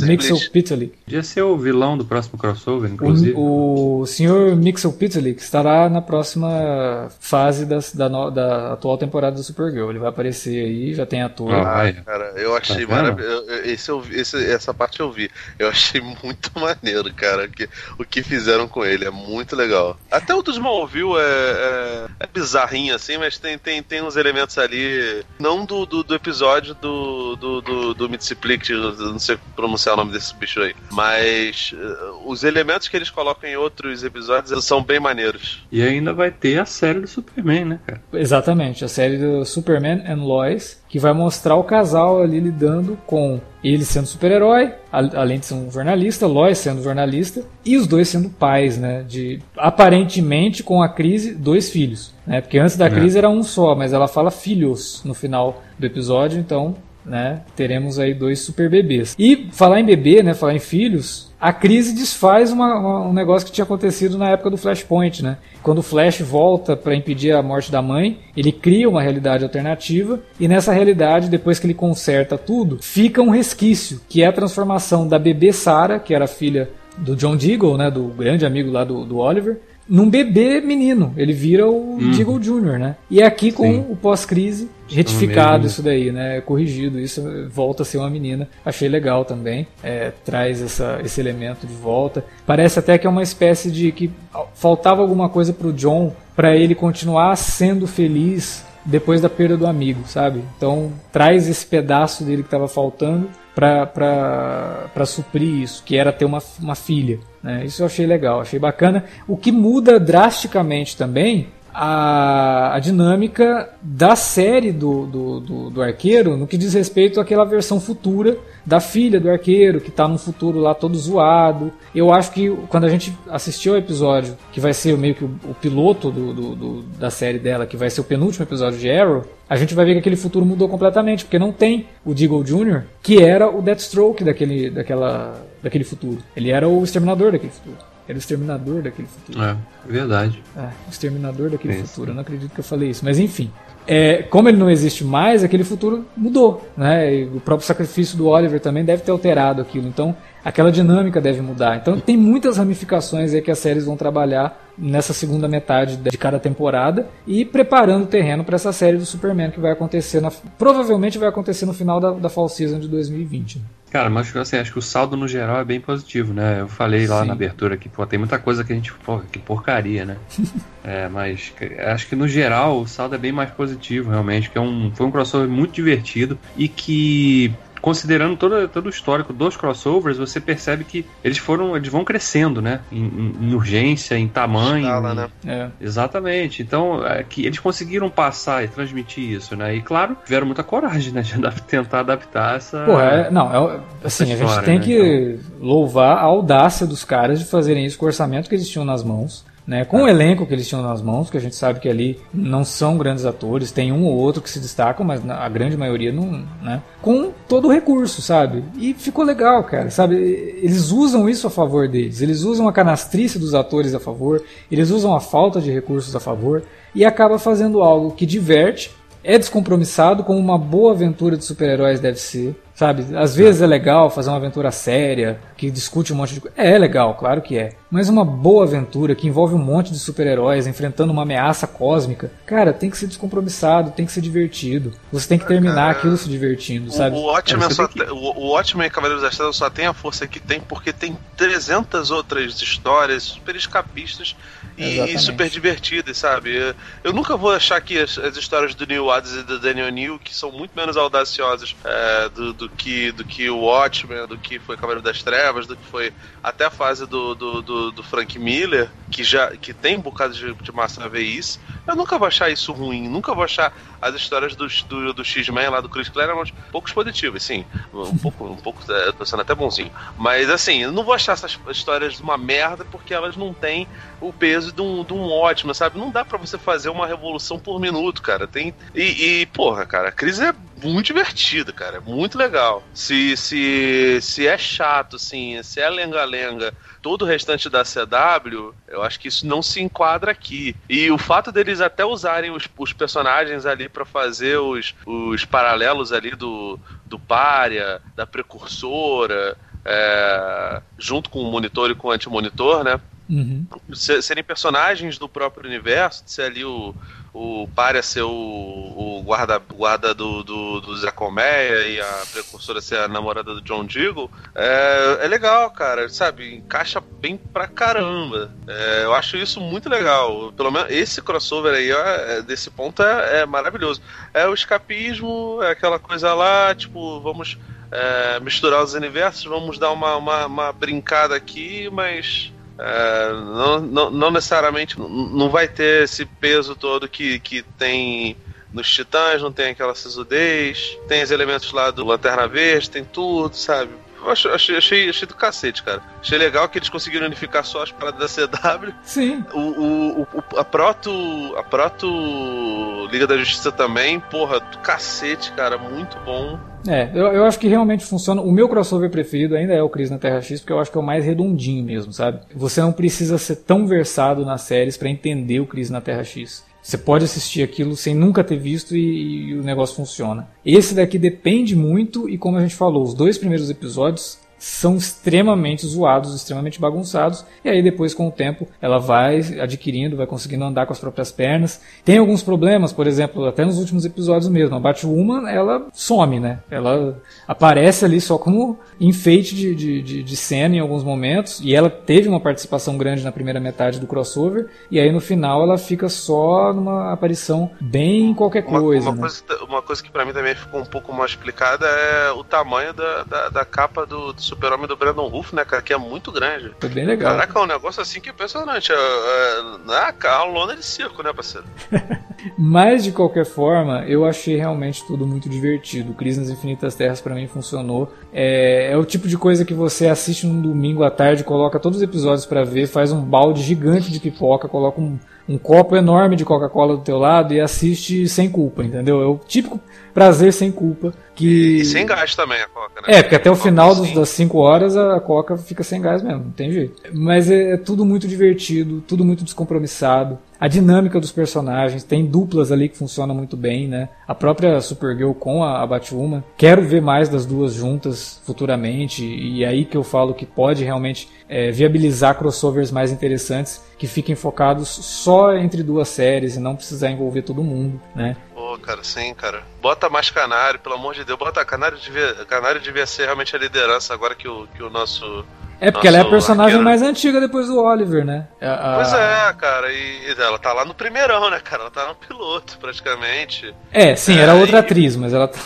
Mixel Pitalik. Podia ser o vilão do próximo crossover, inclusive. O, o senhor Mixel Pitalik estará na próxima fase das, da, no, da atual temporada do Supergirl. Ele vai aparecer aí, já tem ator. Ah, cara, eu achei tá maravilhoso. Esse, esse, essa parte eu vi. Eu achei *laughs* muito maneiro, cara. Que, o que fizeram com ele é muito legal. Até o do Smallville é, é, é bizarrinho assim, mas tem, tem, tem uns elementos ali, não do do, do, do episódio do, do, do, do Mitziplic, não sei pronunciar o nome desse bicho aí. Mas uh, os elementos que eles colocam em outros episódios são bem maneiros. E ainda vai ter a série do Superman, né, cara? Exatamente, a série do Superman and Lois, que vai mostrar o casal ali lidando com ele sendo super-herói, além de ser um jornalista, Lois sendo jornalista, e os dois sendo pais, né? De aparentemente com a crise, dois filhos. Né? Porque antes da é. crise era um só, mas ela fala filhos no final do episódio, então né, teremos aí dois super bebês. E falar em bebê, né, falar em filhos, a crise desfaz uma, uma, um negócio que tinha acontecido na época do Flashpoint, né? Quando o Flash volta para impedir a morte da mãe, ele cria uma realidade alternativa e nessa realidade, depois que ele conserta tudo, fica um resquício, que é a transformação da bebê Sarah, que era filha do John Deagle, né, do grande amigo lá do, do Oliver, num bebê menino. Ele vira o hum. Deagle Jr., né? E é aqui com Sim. o pós-crise retificado isso daí, né? Corrigido, isso volta a ser uma menina. Achei legal também. É, traz essa, esse elemento de volta. Parece até que é uma espécie de que faltava alguma coisa pro John para ele continuar sendo feliz depois da perda do amigo, sabe? Então traz esse pedaço dele que estava faltando para suprir isso, que era ter uma, uma filha. Né? Isso eu achei legal, achei bacana. O que muda drasticamente também a, a dinâmica da série do, do, do, do, arqueiro no que diz respeito àquela versão futura da filha do arqueiro, que está num futuro lá todo zoado. Eu acho que quando a gente assistiu ao episódio, que vai ser meio que o, o piloto do, do, do, da série dela, que vai ser o penúltimo episódio de Arrow, a gente vai ver que aquele futuro mudou completamente, porque não tem o Deagle Jr., que era o Deathstroke daquele, daquela, daquele futuro. Ele era o exterminador daquele futuro. Era o exterminador daquele futuro. É, verdade. É, o exterminador daquele é futuro. Eu não acredito que eu falei isso. Mas enfim. É, como ele não existe mais, aquele futuro mudou. Né? E o próprio sacrifício do Oliver também deve ter alterado aquilo. Então, aquela dinâmica deve mudar. Então, tem muitas ramificações aí que as séries vão trabalhar nessa segunda metade de cada temporada e preparando o terreno para essa série do Superman que vai acontecer, na, provavelmente vai acontecer no final da, da Fall Season de 2020. Cara, mas assim, acho que o saldo no geral é bem positivo, né? Eu falei lá Sim. na abertura que pô, tem muita coisa que a gente. Pô, que porcaria, né? *laughs* é, mas acho que no geral o saldo é bem mais positivo, realmente. Que é um, foi um crossover muito divertido e que considerando todo, todo o histórico dos crossovers, você percebe que eles foram, eles vão crescendo, né? Em, em urgência, em tamanho. Escala, né? É. Exatamente. Então, é, que eles conseguiram passar e transmitir isso, né? E claro, tiveram muita coragem, né? De *laughs* tentar adaptar essa. Pô, é, não, é, assim, história, a gente tem né? que então... louvar a audácia dos caras de fazerem isso com o orçamento que eles tinham nas mãos né? Com o elenco que eles tinham nas mãos, que a gente sabe que ali não são grandes atores, tem um ou outro que se destacam, mas a grande maioria não, né? Com todo o recurso, sabe? E ficou legal, cara, sabe? Eles usam isso a favor deles, eles usam a canastrice dos atores a favor, eles usam a falta de recursos a favor e acaba fazendo algo que diverte, é descompromissado como uma boa aventura de super-heróis deve ser, sabe? Às vezes é legal fazer uma aventura séria, que discute um monte de coisa. É legal, claro que é. Mas uma boa aventura que envolve um monte de super-heróis enfrentando uma ameaça cósmica, cara, tem que ser descompromissado, tem que ser divertido. Você tem que terminar aquilo se divertindo, sabe? O, ótimo é só que... o, o ótimo é Cavaleiros das Trevas só tem a força que tem porque tem 300 outras histórias super escapistas e, e super divertidas, sabe? Eu nunca vou achar que as, as histórias do Neil Adams e do Daniel New, que são muito menos audaciosas é, do, do, que, do que o Watchmen, do que foi Cavaleiro das Trevas, do que foi até a fase do, do, do, do Frank Miller, que já que tem um bocado de, de massa a ver isso. Eu nunca vou achar isso ruim, nunca vou achar as histórias do, do, do X-Men lá do Chris Claremont poucos positivos, sim. Um pouco, um pouco, é, tô sendo até bonzinho. Mas assim, eu não vou achar essas histórias uma merda porque elas não têm o peso de um, de um ótimo, sabe? Não dá para você fazer uma revolução por minuto, cara. Tem. E, e, porra, cara, a crise é muito divertida, cara. É muito legal. Se, se, se é chato, assim, se é lenga-lenga todo o restante da CW, eu acho que isso não se enquadra aqui. E o fato deles até usarem os, os personagens ali para fazer os, os paralelos ali do, do Pária, da Precursora, é, junto com o monitor e com o antimonitor, né? Uhum. Serem personagens do próprio universo, de ser ali o, o Pária ser o, o guarda, guarda do, do, do Zé Colmeia e a precursora ser a namorada do John Diggle, é, é legal, cara, sabe? Encaixa bem pra caramba. É, eu acho isso muito legal. Pelo menos esse crossover aí, ó, é, desse ponto, é, é maravilhoso. É o escapismo, é aquela coisa lá, tipo, vamos é, misturar os universos, vamos dar uma, uma, uma brincada aqui, mas é, não, não, não, necessariamente não vai ter esse peso todo que, que tem nos Titãs, não tem aquela sisudez, tem os elementos lá do Lanterna Verde, tem tudo, sabe? Eu achei, achei, achei do cacete, cara. Achei legal que eles conseguiram unificar só as paradas da CW. Sim. O, o, o, a Proto. A Proto Liga da Justiça também, porra, do cacete, cara. Muito bom. É, eu, eu acho que realmente funciona. O meu crossover preferido ainda é o Cris na Terra X, porque eu acho que é o mais redondinho mesmo, sabe? Você não precisa ser tão versado nas séries para entender o Cris na Terra X. Você pode assistir aquilo sem nunca ter visto e, e, o negócio funciona. Esse daqui depende muito, e como a gente falou, os dois primeiros episódios são extremamente zoados, extremamente bagunçados, e aí depois com o tempo ela vai adquirindo, vai conseguindo andar com as próprias pernas. Tem alguns problemas, por exemplo, até nos últimos episódios mesmo, a Batwoman, ela some, né? Ela aparece ali só como enfeite de, de, de, de cena em alguns momentos, e ela teve uma participação grande na primeira metade do crossover, e aí no final ela fica só numa aparição bem qualquer coisa. Uma, uma né? coisa, uma coisa que para mim também ficou um pouco mais explicada é o tamanho da, da, da capa do, do Super-Homem do Brandon Ruff, né, cara? Que é muito grande. Foi bem legal. Caraca, é um negócio assim que é impressionante. É, é, a lona de circo, né, parceiro? *laughs* Mas, de qualquer forma, eu achei realmente tudo muito divertido. Crise nas Infinitas Terras para mim funcionou. É, é, o tipo de coisa que você assiste num domingo à tarde, coloca todos os episódios para ver, faz um balde gigante de pipoca, coloca um, um copo enorme de Coca-Cola do teu lado e assiste sem culpa, entendeu? É o típico prazer sem culpa. Que... E sem gás também a Coca, né? É, porque até o final dos, das 5 horas a Coca fica sem gás mesmo, não tem jeito. Mas é, é, tudo muito divertido, tudo muito descompromissado. A dinâmica dos personagens, tem duplas ali que funcionam muito bem, né? A própria Supergirl com a, a Batwoman. Quero ver mais das duas juntas futuramente, e é aí que eu falo que pode realmente é, viabilizar crossovers mais interessantes que fiquem focados só entre duas séries e não precisar envolver todo mundo, né? Pô, cara, sim, cara. Bota mais canário, pelo amor de Deus. Bota canário devia, canário devia ser realmente a liderança agora que o, que o nosso. É porque ela é a personagem arqueiro... mais antiga depois do Oliver, né? A... Pois é, cara, e ela tá lá no primeirão, né, cara? Ela tá no piloto, praticamente. É, sim, é, era outra e... atriz, mas ela tá.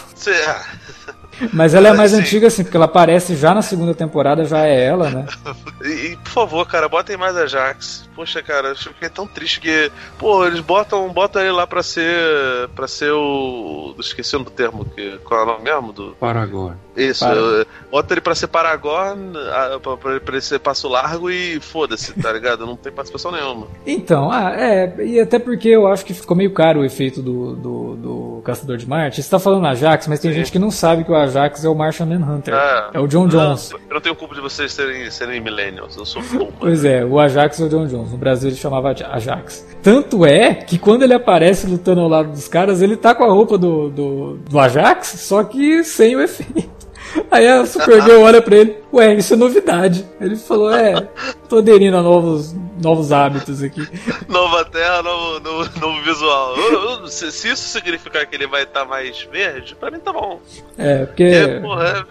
Mas ela é mais Sim. antiga, assim, porque ela aparece já na segunda temporada, já é ela, né? *laughs* E, por favor, cara, botem mais a Jax. Poxa, cara, eu fiquei tão triste que. Pô, eles botam, botam ele lá pra ser. para ser o. Esqueci o termo, que, qual é o nome mesmo? Do... Paragon. Isso, Para... bota ele pra ser Paragon, pra, pra, pra ele ser passo largo e foda-se, tá ligado? Não tem participação nenhuma. Então, ah, é, e até porque eu acho que ficou meio caro o efeito do, do, do Caçador de Marte. Você tá falando Ajax, mas tem Sim. gente que não sabe que o Ajax é o Martian Manhunter. É, é o John Jones. Não, eu não tenho culpa de vocês serem, serem millennials, eu sou fã. pois é, o Ajax é o John Jones. No Brasil ele chamava Ajax. Tanto é que quando ele aparece lutando ao lado dos caras, ele tá com a roupa do, do, do Ajax, só que sem o efeito. Aí a Supergirl olha pra ele, ué, isso é novidade. Ele falou, é, tô aderindo a novos, novos hábitos aqui. Nova terra, novo, novo, novo visual. Se, se, isso significar que ele vai estar tá mais verde, pra mim tá bom. É, porque. É, porra,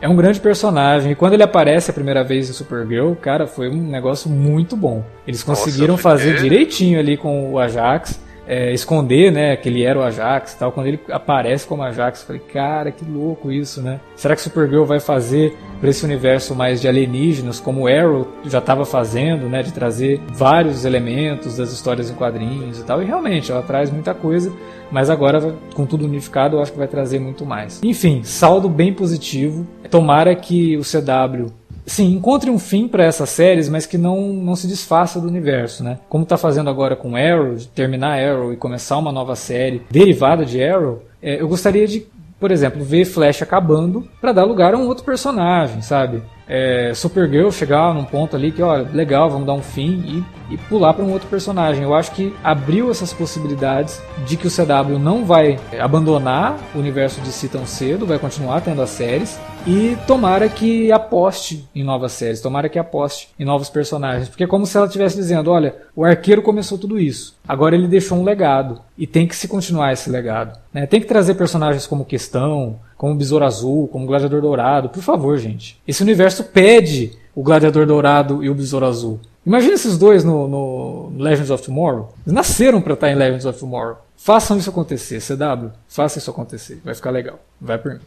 é, é um grande personagem. E quando ele aparece a primeira vez em Supergirl, cara, foi um negócio muito bom. Eles conseguiram Nossa, fazer direitinho ali com o Ajax é, esconder, né, que ele era o Ajax e tal. Quando ele aparece como Ajax, eu falei, cara, que louco isso, né? Será que Supergirl vai fazer para esse universo mais de alienígenas, como o Arrow já estava fazendo, né, de trazer vários elementos das histórias em quadrinhos e tal? E realmente, ela traz muita coisa, mas agora, com tudo unificado, eu acho que vai trazer muito mais. Enfim, saldo bem positivo. Tomara que o CW sim, encontre um fim para essas séries, mas que não, não se desfaça do universo, né? Como está fazendo agora com Arrow, terminar Arrow e começar uma nova série derivada de Arrow, é, eu gostaria de, por exemplo, ver Flash acabando para dar lugar a um outro personagem, sabe? É, Supergirl chegar num ponto ali que, olha, legal, vamos dar um fim e, e pular para um outro personagem. Eu acho que abriu essas possibilidades de que o CW não vai abandonar o universo de si tão cedo, vai continuar tendo as séries e tomara que aposte em novas séries, tomara que aposte em novos personagens, porque é como se ela estivesse dizendo, olha, o arqueiro começou tudo isso, agora ele deixou um legado e tem que se continuar esse legado. Né? Tem que trazer personagens como Questão, como Besouro Azul, como Gladiador Dourado, por favor, gente. Esse universo pede o Gladiador Dourado e o Besouro Azul. Imagina esses dois no, no Legends of Tomorrow. Eles nasceram para estar em Legends of Tomorrow. Façam isso acontecer, CW. Faça isso acontecer. Vai ficar legal. Vai por mim.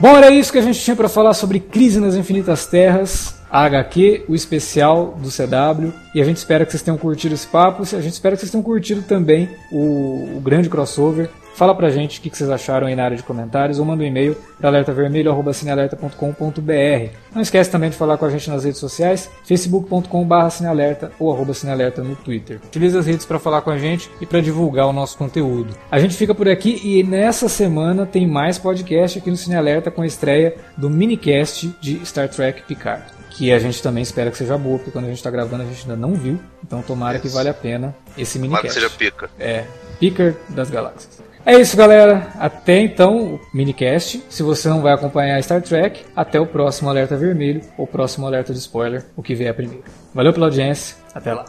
Bom, era isso que a gente tinha para falar sobre Crise nas Infinitas Terras, a HQ, o especial do CW. E a gente espera que vocês tenham curtido esse papo. A gente espera que vocês tenham curtido também o, o grande crossover. Fala pra gente o que vocês acharam aí na área de comentários ou manda um e-mail para alertavermelho.cinealerta.com.br. Não esquece também de falar com a gente nas redes sociais, facebook.com.br cinealerta ou arroba cinealerta no Twitter. Utilize as redes para falar com a gente e para divulgar o nosso conteúdo. A gente fica por aqui e nessa semana tem mais podcast aqui no Cinealerta com a estreia do minicast de Star Trek Picard. Que a gente também espera que seja boa, porque quando a gente está gravando a gente ainda não viu. Então tomara Isso. que vale a pena esse minicast. Tomara que seja pica. É, picker das galáxias. É isso, galera. Até então, o minicast. Se você não vai acompanhar Star Trek, até o próximo alerta vermelho ou próximo alerta de spoiler, o que vier primeiro. Valeu pela audiência. Até lá.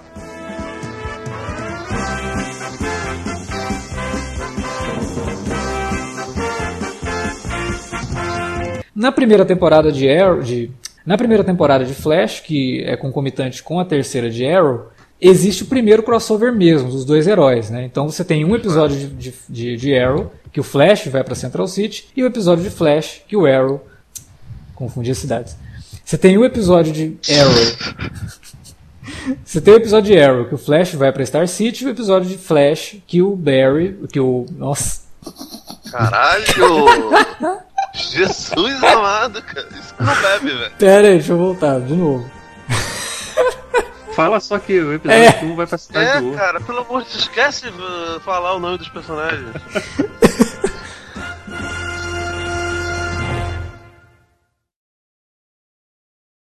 Na primeira temporada de Arrow, de, na primeira temporada de Flash, que é concomitante com a terceira de Arrow, existe o primeiro crossover mesmo dos dois heróis, né? Então você tem um episódio de, de, de Arrow que o Flash vai para Central City e o episódio de Flash que o Arrow confundir as cidades. Você tem um episódio de Arrow. *laughs* você tem o episódio de Arrow que o Flash vai para Star City e o episódio de Flash que o Barry, que o nossa. Caralho! *laughs* Jesus amado, cara. Isso não bebe, velho. Pera aí, deixa eu voltar de novo. Fala só que o episódio é. 1 vai pra cidade é, do cara, pelo amor de Deus, esquece de falar o nome dos personagens. *laughs*